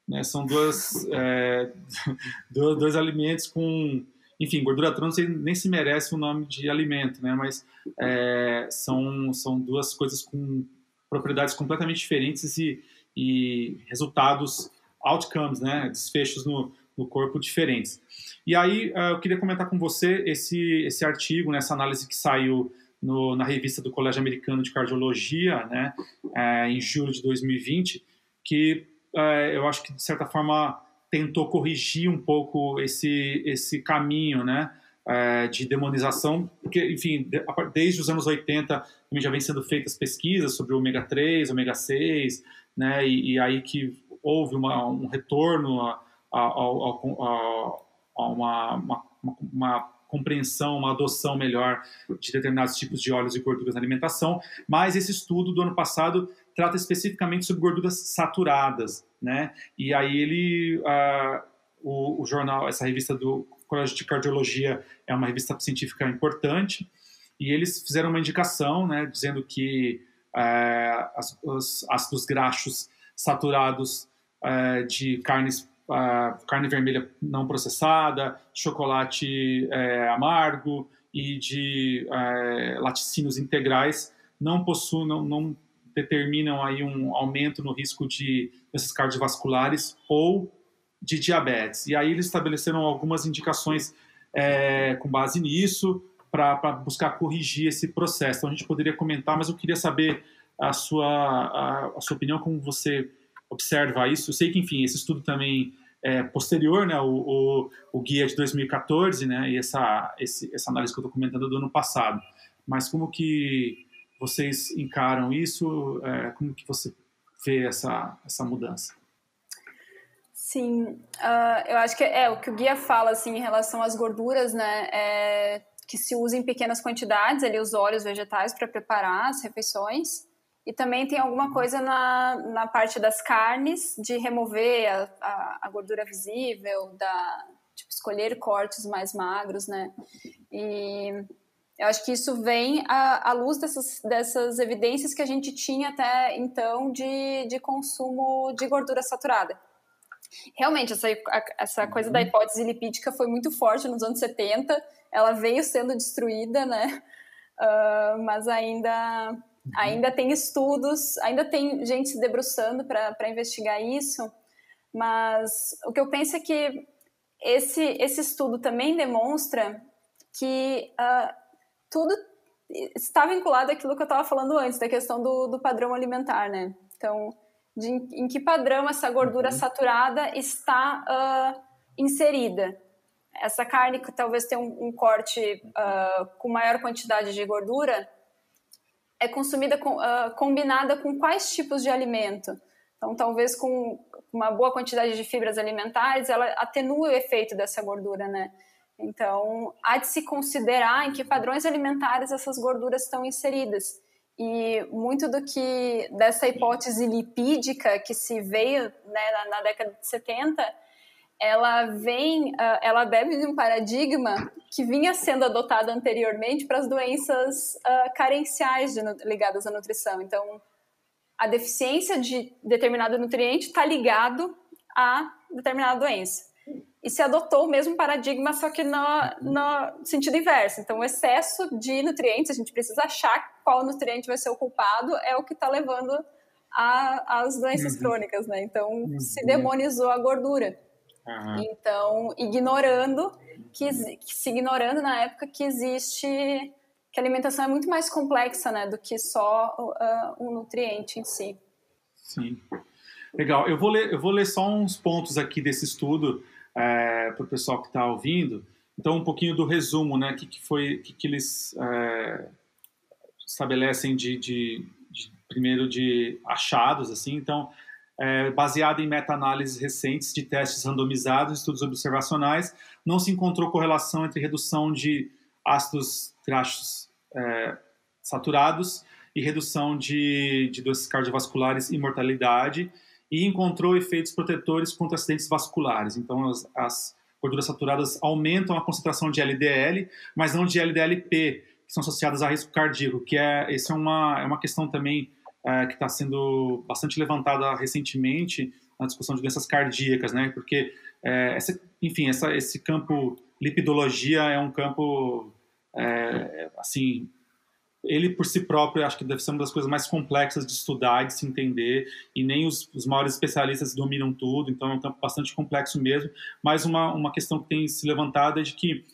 Né? São duas, [LAUGHS] é, [LAUGHS] dois, dois, alimentos com... Enfim, gordura trans nem se merece o nome de alimento, né? Mas é, são, são duas coisas com propriedades completamente diferentes e, e resultados, outcomes, né? Desfechos no, no corpo diferentes. E aí, uh, eu queria comentar com você esse, esse artigo, né, essa análise que saiu no, na revista do Colégio Americano de Cardiologia, né, é, em julho de 2020, que é, eu acho que, de certa forma, tentou corrigir um pouco esse, esse caminho, né, é, de demonização, porque, enfim, desde os anos 80 também já vem sendo feitas pesquisas sobre ômega 3, ômega 6, né, e, e aí que houve uma, um retorno a, a, a, a uma, uma, uma compreensão, uma adoção melhor de determinados tipos de óleos e gorduras na alimentação, mas esse estudo do ano passado trata especificamente sobre gorduras saturadas, né? E aí ele, uh, o, o, jornal, essa revista do Colégio de Cardiologia é uma revista científica importante, e eles fizeram uma indicação, né, dizendo que uh, as, os ácidos graxos saturados uh, de carnes carne vermelha não processada, chocolate é, amargo e de é, laticínios integrais não possuem, não, não, determinam aí um aumento no risco de doenças cardiovasculares ou de diabetes. E aí eles estabeleceram algumas indicações é, com base nisso para buscar corrigir esse processo. Então a gente poderia comentar, mas eu queria saber a sua, a, a sua opinião, como você observa isso. Eu sei que, enfim, esse estudo também é posterior, né, o, o, o, guia de 2014, né, e essa, esse, essa análise que eu estou comentando do ano passado. Mas como que vocês encaram isso? É, como que você vê essa, essa mudança? Sim, uh, eu acho que é o que o guia fala assim em relação às gorduras, né? É que se usa em pequenas quantidades ali os óleos vegetais para preparar as refeições. E também tem alguma coisa na, na parte das carnes, de remover a, a, a gordura visível, da, tipo, escolher cortes mais magros, né? E eu acho que isso vem à, à luz dessas, dessas evidências que a gente tinha até então de, de consumo de gordura saturada. Realmente, essa, essa coisa da uhum. hipótese lipídica foi muito forte nos anos 70, ela veio sendo destruída, né? Uh, mas ainda Uhum. Ainda tem estudos, ainda tem gente se debruçando para investigar isso, mas o que eu penso é que esse, esse estudo também demonstra que uh, tudo está vinculado àquilo que eu estava falando antes, da questão do, do padrão alimentar, né? Então, de, em que padrão essa gordura uhum. saturada está uh, inserida? Essa carne que talvez tenha um, um corte uh, com maior quantidade de gordura é consumida com, uh, combinada com quais tipos de alimento? Então, talvez com uma boa quantidade de fibras alimentares, ela atenua o efeito dessa gordura, né? Então, há de se considerar em que padrões alimentares essas gorduras estão inseridas. E muito do que dessa hipótese lipídica que se veio né, na, na, década de 70, ela vem, uh, ela bebe de um paradigma que vinha sendo adotado anteriormente para as doenças uh, carenciais de, ligadas à nutrição. Então, a deficiência de determinado nutriente está ligado a determinada doença. E se adotou o mesmo paradigma, só que no, no sentido inverso. Então, o excesso de nutrientes, a gente precisa achar qual nutriente vai ser o culpado, é o que está levando às doenças uhum. crônicas, né? Então, uhum. se demonizou a gordura. Uhum. Então, ignorando, que, se ignorando na época que existe que a alimentação é muito mais complexa, né, do que só uh, um nutriente em si. Sim. Legal. Eu vou ler, eu vou ler só uns pontos aqui desse estudo é, para o pessoal que está ouvindo. Então, um pouquinho do resumo, né? O que, que foi, que, que eles é, estabelecem de, de, de, primeiro de achados, assim. Então, é, baseado em meta-análises recentes de testes randomizados, estudos observacionais, não se encontrou correlação entre redução de ácidos graxos é, saturados e redução de, de doenças cardiovasculares e mortalidade, e encontrou efeitos protetores contra acidentes vasculares. Então, as, as gorduras saturadas aumentam a concentração de LDL, mas não de LDLP, que são associadas a risco cardíaco, que é, essa é uma, é uma questão também é, que está sendo bastante levantada recentemente na discussão de doenças cardíacas, né? Porque, é, essa, enfim, essa, esse campo lipidologia é um campo é, assim, ele por si próprio acho que deve ser uma das coisas mais complexas de estudar, de se entender, e nem os, os maiores especialistas dominam tudo, então é um campo bastante complexo mesmo. Mas uma, uma questão que tem se levantado é de que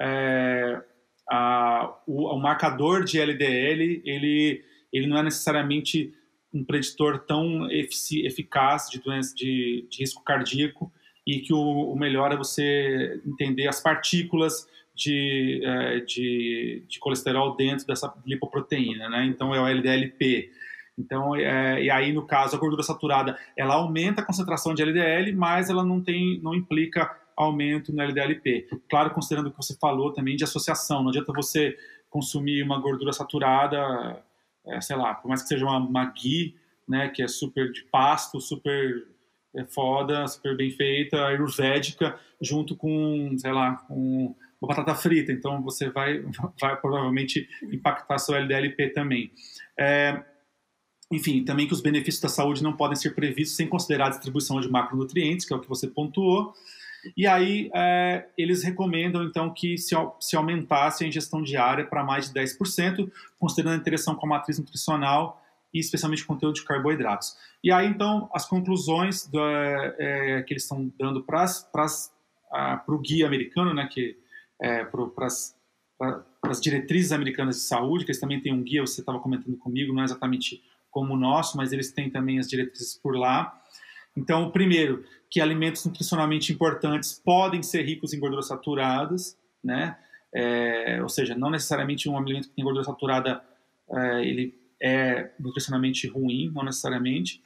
é, a, o, o, marcador de LDL ele, ele não é necessariamente um preditor tão eficaz de doença de, de risco cardíaco e que o, o melhor é você entender as partículas de, é, de, de, colesterol dentro dessa lipoproteína, né? Então é o LDLP. Então, é, e aí no caso a gordura saturada, ela aumenta a concentração de LDL, mas ela não tem, não implica aumento no LDLP. Claro, considerando o que você falou também de associação, não adianta você consumir uma gordura saturada, é, sei lá, por mais que seja uma, ghee, né, que é super de pasto, super é, foda, super bem feita, ayurvédica, junto com, sei lá, com uma batata frita, então você vai, [LAUGHS] vai provavelmente impactar seu LDLP também. É, enfim, também que os benefícios da saúde não podem ser previstos sem considerar a distribuição de macronutrientes, que é o que você pontuou. E aí é, eles recomendam então que se, se aumentasse a ingestão diária para mais de 10%, considerando a interação com a matriz nutricional e especialmente o conteúdo de carboidratos. E aí então as conclusões do, é, que eles estão dando para o guia americano, né, que é, para as diretrizes americanas de saúde, que eles também têm um guia, você estava comentando comigo, não é exatamente como o nosso, mas eles têm também as diretrizes por lá. Então, primeiro, que alimentos nutricionalmente importantes podem ser ricos em gorduras saturadas, né? É, ou seja, não necessariamente um alimento que tem gordura saturada é, ele é nutricionalmente ruim, não necessariamente.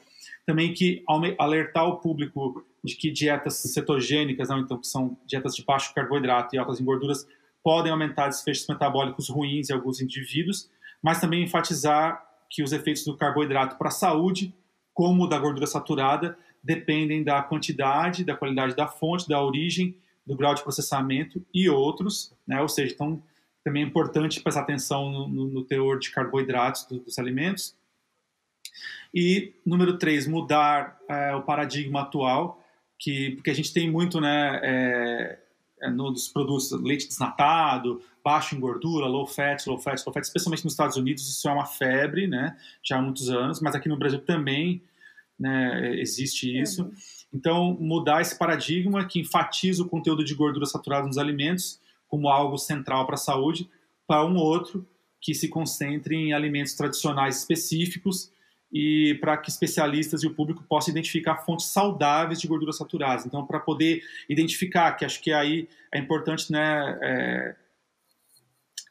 Também que alertar o público de que dietas cetogênicas, não, então que são dietas de baixo carboidrato e altas em gorduras, podem aumentar desfechos metabólicos ruins em alguns indivíduos, mas também enfatizar que os efeitos do carboidrato para a saúde, como o da gordura saturada, dependem da quantidade, da qualidade da fonte, da origem, do grau de processamento e outros, né? ou seja, então também é importante prestar atenção no, no, no teor de carboidratos dos, alimentos. E número três, mudar é, o paradigma atual que porque a gente tem muito, né, é, é, nos produtos leite desnatado, baixo em gordura, low fat, low fat, low fat, especialmente nos Estados Unidos isso é uma febre, né, já há muitos anos, mas aqui no Brasil também, né, existe isso. Uhum. Então mudar esse paradigma que enfatiza o conteúdo de gordura saturada nos alimentos como algo central para a saúde para um outro que se concentre em alimentos tradicionais específicos e para que especialistas e o público possam identificar fontes saudáveis de gorduras saturadas. Então, para poder identificar, que acho que aí é importante, né, é,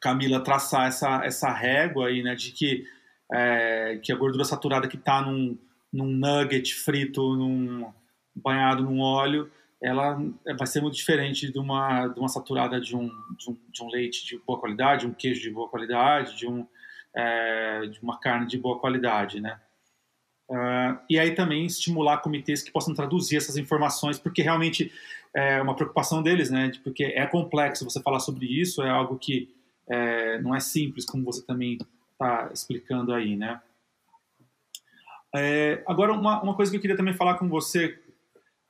Camila, traçar essa, essa régua aí, né, de que, é, que a gordura saturada que está num, num nugget frito, num, banhado num óleo, ela vai ser muito diferente de uma, de uma saturada de um, de um, de um leite de boa qualidade, de um queijo de boa qualidade, de, um, é, de uma carne de boa qualidade, né? Uh, e aí também estimular comitês que possam traduzir essas informações, porque realmente é uma preocupação deles, né? Porque é complexo você falar sobre isso, é algo que é, não é simples, como você também está explicando aí, né? É, agora, uma, uma coisa que eu queria também falar com você,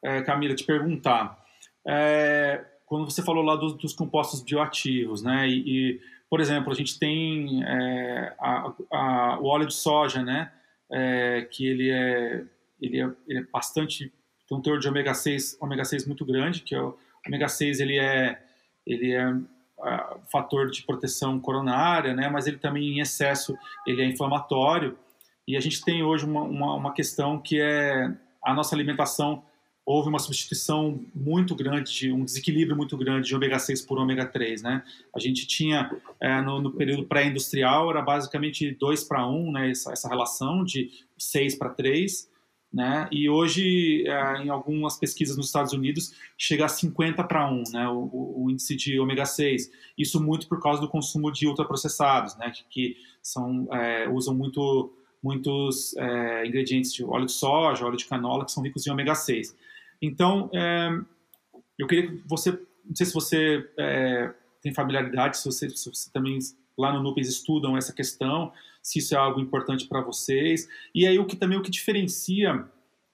é, Camila, te perguntar. É, quando você falou lá dos, dos compostos bioativos, né? E, e, por exemplo, a gente tem é, a, a, o óleo de soja, né? É, que ele é, ele é, ele é bastante tem um teor de ômega 6 ômega 6 muito grande que é o ômega 6 ele é ele é fator de proteção coronária né mas ele também em excesso ele é inflamatório e a gente tem hoje uma, uma, uma questão que é a nossa alimentação houve uma substituição muito grande, de, um desequilíbrio muito grande de ômega 6 por ômega 3, né? A gente tinha, é, no, no, período pré-industrial, era basicamente 2 para 1, né? Essa, essa, relação de 6 para 3, né? E hoje, é, em algumas pesquisas nos Estados Unidos, chega a 50 para 1, né? O, o, o, índice de ômega 6. Isso muito por causa do consumo de ultraprocessados, né? Que, que são, é, usam muito muitos é, ingredientes de óleo de soja, óleo de canola, que são ricos em ômega 6. Então, é, eu queria que você, não sei se você é, tem familiaridade, se você, se você também lá no Nupes estudam essa questão, se isso é algo importante para vocês. E aí o que também o que diferencia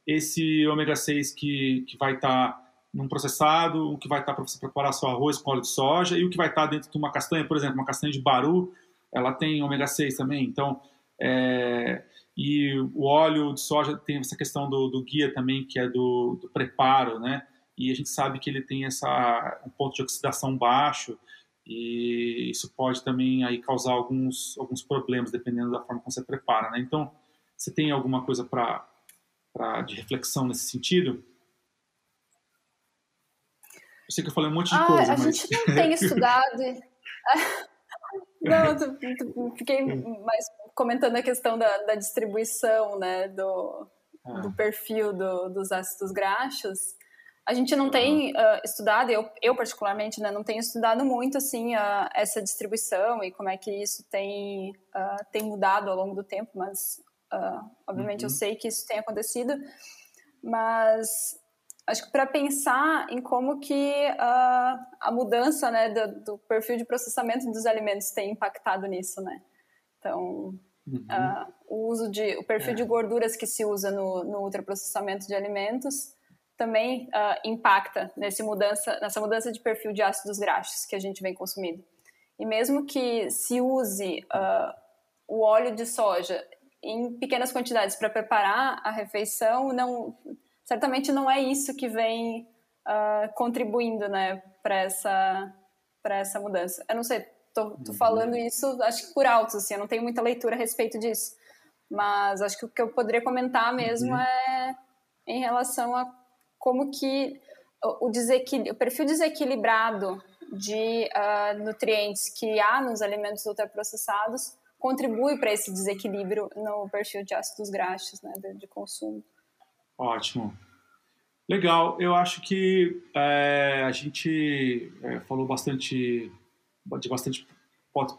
esse ômega 6 que, que vai estar tá num processado, o que vai estar tá para você preparar seu arroz com óleo de soja e o que vai estar tá dentro de uma castanha, por exemplo, uma castanha de baru, ela tem ômega 6 também. Então, é, e o óleo de soja tem essa questão do, do guia também, que é do, do, preparo, né? E a gente sabe que ele tem essa, um ponto de oxidação baixo, e isso pode também aí causar alguns, alguns problemas, dependendo da forma como você prepara, né? Então, você tem alguma coisa para de reflexão nesse sentido? Eu sei que eu falei um monte de ah, coisa, a mas... gente não tem [LAUGHS] estudado... [LAUGHS] [LAUGHS] não, [LAUGHS] fiquei mais comentando a questão da, da distribuição, né, do, ah. do perfil do, dos ácidos graxos, a gente não tem uh, estudado, eu, eu particularmente, né, não tenho estudado muito, assim, uh, essa distribuição e como é que isso tem, uh, tem mudado ao longo do tempo, mas, obviamente, uhum. eu sei que isso tem acontecido, mas acho que para pensar em como que a mudança, né, do, do perfil de processamento dos alimentos tem impactado nisso, né, então, Uhum. Uh, o uso de o perfil é. de gorduras que se usa no, no ultraprocessamento de alimentos também uh, impacta nesse mudança, nessa mudança de perfil de ácidos graxos que a gente vem consumindo. E mesmo que se use uh, o óleo de soja em pequenas quantidades para preparar a refeição, não, certamente não é isso que vem contribuindo né, para essa, essa mudança. Eu não sei, Tô, tô uhum. falando isso, acho que por alto, assim, eu não tenho muita leitura a respeito disso. Mas acho que o que eu poderia comentar mesmo uhum. é em relação a como que o, desequil... o perfil desequilibrado de uh, nutrientes que há nos alimentos ultraprocessados contribui para esse desequilíbrio no perfil de ácidos graxos né, de, de consumo. Ótimo. Legal, eu acho que é, a gente é, falou bastante de bastante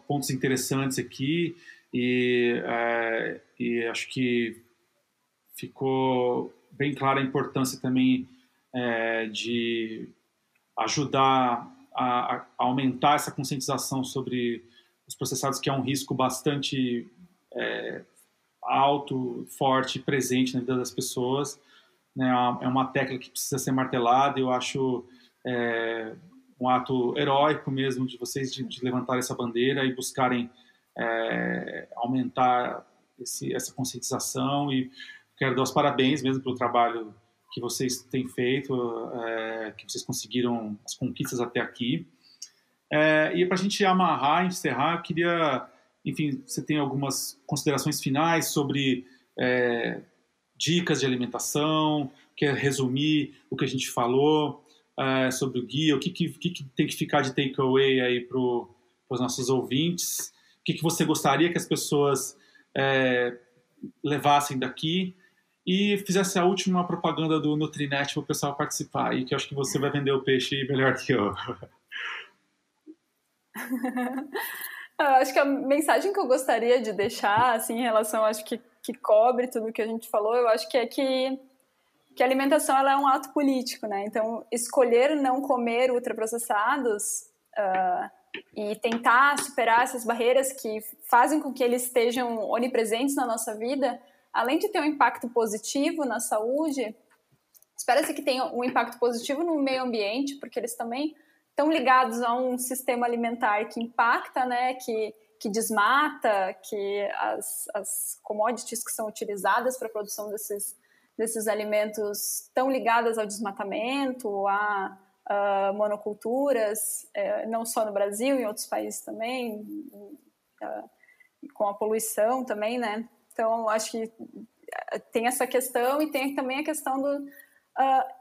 pontos interessantes aqui e, é, e acho que ficou bem clara a importância também é, de ajudar a, a, aumentar essa conscientização sobre os processados, que é um risco bastante é, alto, forte, presente na vida das pessoas. Né? É uma tecla que precisa ser martelada. Eu acho é, um ato heróico mesmo de vocês de, de levantar essa bandeira e buscarem é, aumentar esse, essa conscientização e quero dar os parabéns mesmo pelo trabalho que vocês têm feito, é, que vocês conseguiram as conquistas até aqui. É, e para a gente amarrar, encerrar, eu queria enfim, você tem algumas considerações finais sobre é, dicas de alimentação, quer resumir o que a gente falou é, sobre o guia, o que, que, que, tem que ficar de takeaway aí para os nossos ouvintes, o que, que você gostaria que as pessoas é, levassem daqui e fizesse a última propaganda do Nutrinet para o pessoal participar, e que eu acho que você vai vender o peixe melhor que eu. [LAUGHS] eu acho que a mensagem que eu gostaria de deixar, assim, em relação, acho que, que cobre tudo que a gente falou, eu acho que é que, que a alimentação ela é um ato político, né? Então, escolher não comer ultraprocessados uh, e tentar superar essas barreiras que fazem com que eles estejam onipresentes na nossa vida, além de ter um impacto positivo na saúde, espera-se que tenha um impacto positivo no meio ambiente, porque eles também estão ligados a um sistema alimentar que impacta, né, que, que desmata, que as, as commodities que são utilizadas para a produção desses, desses alimentos estão ligadas ao desmatamento, a, a monoculturas, é, não só no Brasil, em outros países também, com a poluição também, né? Então, acho que eh, tem essa questão e tem também a questão do uh,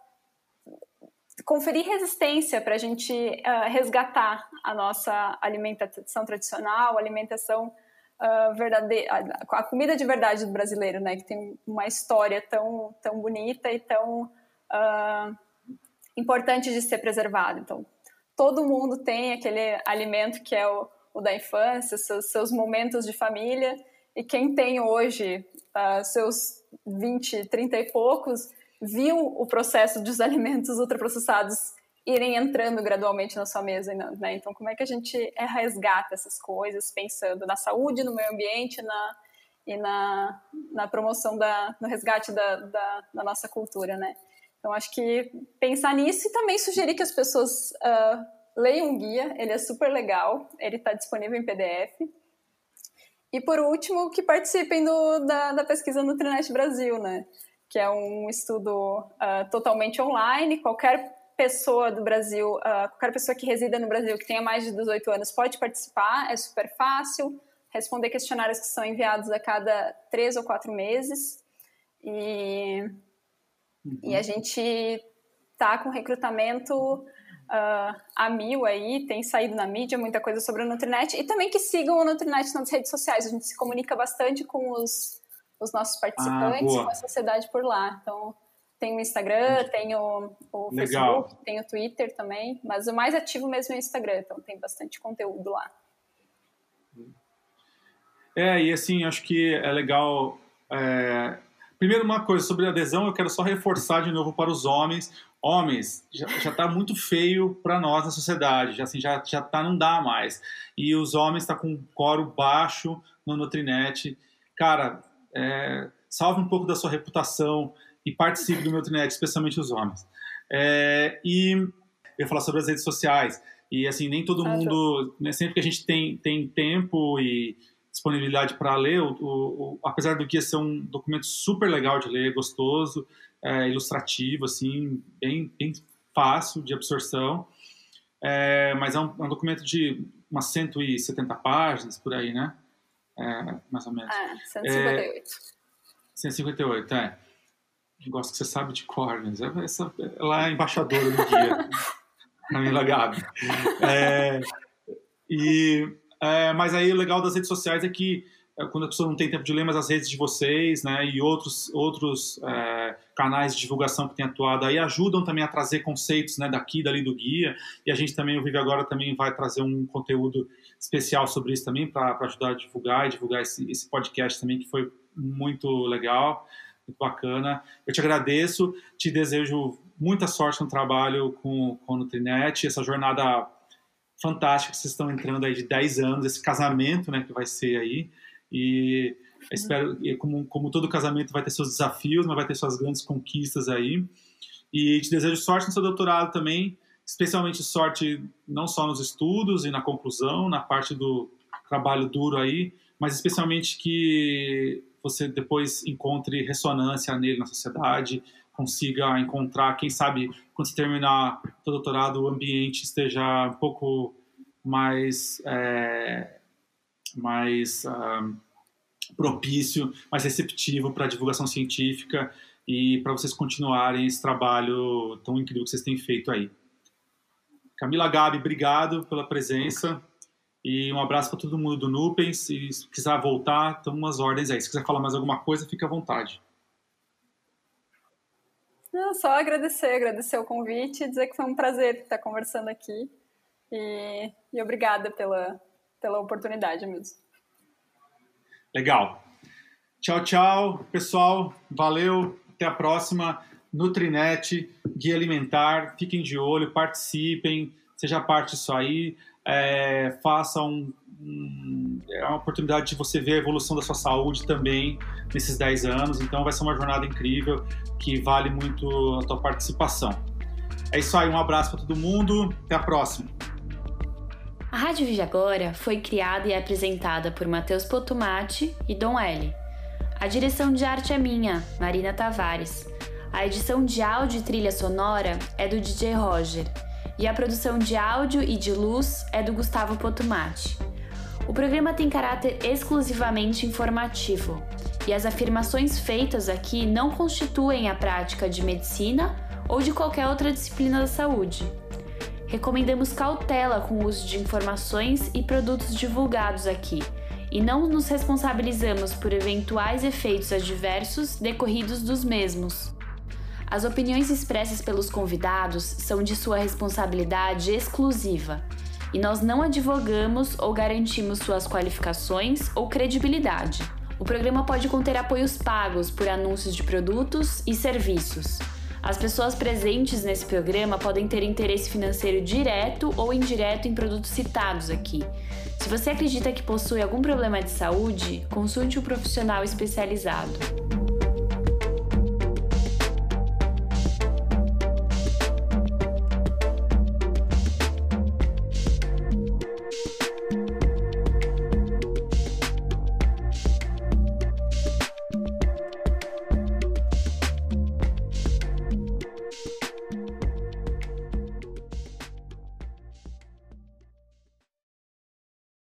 conferir resistência para a gente uh, resgatar a nossa alimentação tradicional, alimentação uh, verdadeira, a comida de verdade do brasileiro, né, que tem uma história tão tão bonita e tão uh, importante de ser preservado. Então, todo mundo tem aquele alimento que é o, o da infância, seus, seus momentos de família e quem tem hoje seus 20, 30 e poucos, viu o processo dos [LAUGHS] alimentos ultraprocessados irem entrando gradualmente na sua mesa. Né? Então, como é que a gente resgata essas coisas, pensando na saúde, no meio ambiente na, e na, na promoção, da, no resgate da, da, da nossa cultura, né? Então, acho que pensar nisso e também sugerir que as pessoas uh, leiam um guia, ele é super legal, ele está disponível em PDF. E por último, que participem do, da, da pesquisa Nutrinet Brasil, né? Que é um estudo uh, totalmente online. Qualquer pessoa do Brasil, uh, qualquer pessoa que resida no Brasil que tenha mais de 18 anos pode participar, é super fácil. Responder questionários que são enviados a cada três ou quatro meses. E, uhum. e a gente tá com recrutamento uh, a mil aí, tem saído na mídia muita coisa sobre o Nutrinet e também que sigam o Nutrinet nas redes sociais. A gente se comunica bastante com os, os nossos participantes, ah, com a sociedade por lá. Então, tem o Instagram, tem o, o Facebook, tem o Twitter também, mas o mais ativo mesmo é o Instagram, então tem bastante conteúdo lá. É, e assim, acho que é legal. É... Primeiro, uma coisa sobre adesão, eu quero só reforçar de novo para os homens homens já, já tá muito feio para nós na sociedade, já assim já já tá não dá mais. E os homens tá com coro baixo no Nutrinet. Cara, é, salve um pouco da sua reputação e participe do Nutrinet, especialmente os homens. É, e eu ia falar sobre as redes sociais. E assim, nem todo ah, mundo, né, sempre que a gente tem, tem tempo e disponibilidade para ler, o, o, o, apesar do que ser um documento super legal de ler, gostoso, é, ilustrativo, assim, bem, bem fácil de absorção. É, mas é um, é um, documento de umas 170 páginas, por aí, né? É, mais ou menos. Ah, 158. 158, é. Gosto que você sabe de cor, mas essa, ela é embaixadora do guia, Camila [LAUGHS] Gabi. É, e, é, mas aí o legal das redes sociais é que é, quando a pessoa não tem tempo de ler, mas as redes de vocês, né, e outros, outros é, canais de divulgação que têm atuado aí ajudam também a trazer conceitos, né, daqui, dali do guia, e a gente também, o Vive Agora também vai trazer um conteúdo especial sobre isso também, para ajudar a divulgar e divulgar esse, esse podcast também, que foi muito legal, muito bacana. Eu te agradeço, te desejo muita sorte no trabalho com, com o Nutrinet, essa jornada fantástica que vocês estão entrando aí de 10 anos, esse casamento, né, que vai ser aí, e espero, como, como todo casamento vai ter seus desafios, mas vai ter suas grandes conquistas aí. E te desejo sorte no seu doutorado também, especialmente sorte não só nos estudos e na conclusão, na parte do trabalho duro aí, mas especialmente que você depois encontre ressonância nele na sociedade, consiga encontrar, quem sabe, quando você terminar o doutorado, o ambiente esteja um pouco mais é, mais uh, propício, mais receptivo para a divulgação científica e para vocês continuarem esse trabalho tão incrível que vocês têm feito aí. Camila Gabi, obrigado pela presença e um abraço para todo mundo do Nupens e se quiser voltar, estão umas ordens aí. Se quiser falar mais alguma coisa, fique à vontade. Não, só agradecer, agradecer o convite e dizer que foi um prazer estar conversando aqui e, e obrigada pela, pela oportunidade mesmo. Legal. Tchau, tchau, pessoal. Valeu. Até a próxima. Nutrinet, Guia Alimentar. Fiquem de olho, participem, seja parte disso aí. É, faça um, um, é uma oportunidade de você ver a evolução da sua saúde também nesses 10 anos. Então vai ser uma jornada incrível que vale muito a tua participação. É isso aí, um abraço para todo mundo. Até a próxima. A Rádio Vive Agora foi criada e apresentada por Matheus Potomati e Dom L. A direção de arte é minha, Marina Tavares. A edição de áudio e trilha sonora é do DJ Roger. E a produção de áudio e de luz é do Gustavo Potomati. O programa tem caráter exclusivamente informativo, e as afirmações feitas aqui não constituem a prática de medicina ou de qualquer outra disciplina da saúde recomendamos cautela com o uso de informações e produtos divulgados aqui e não nos responsabilizamos por eventuais efeitos adversos decorridos dos mesmos. As opiniões expressas pelos convidados são de sua responsabilidade exclusiva e nós não advogamos ou garantimos suas qualificações ou credibilidade. O programa pode conter apoios pagos por anúncios de produtos e serviços. As pessoas presentes nesse programa podem ter interesse financeiro direto ou indireto em produtos citados aqui. Se você acredita que possui algum problema de saúde, consulte um profissional especializado.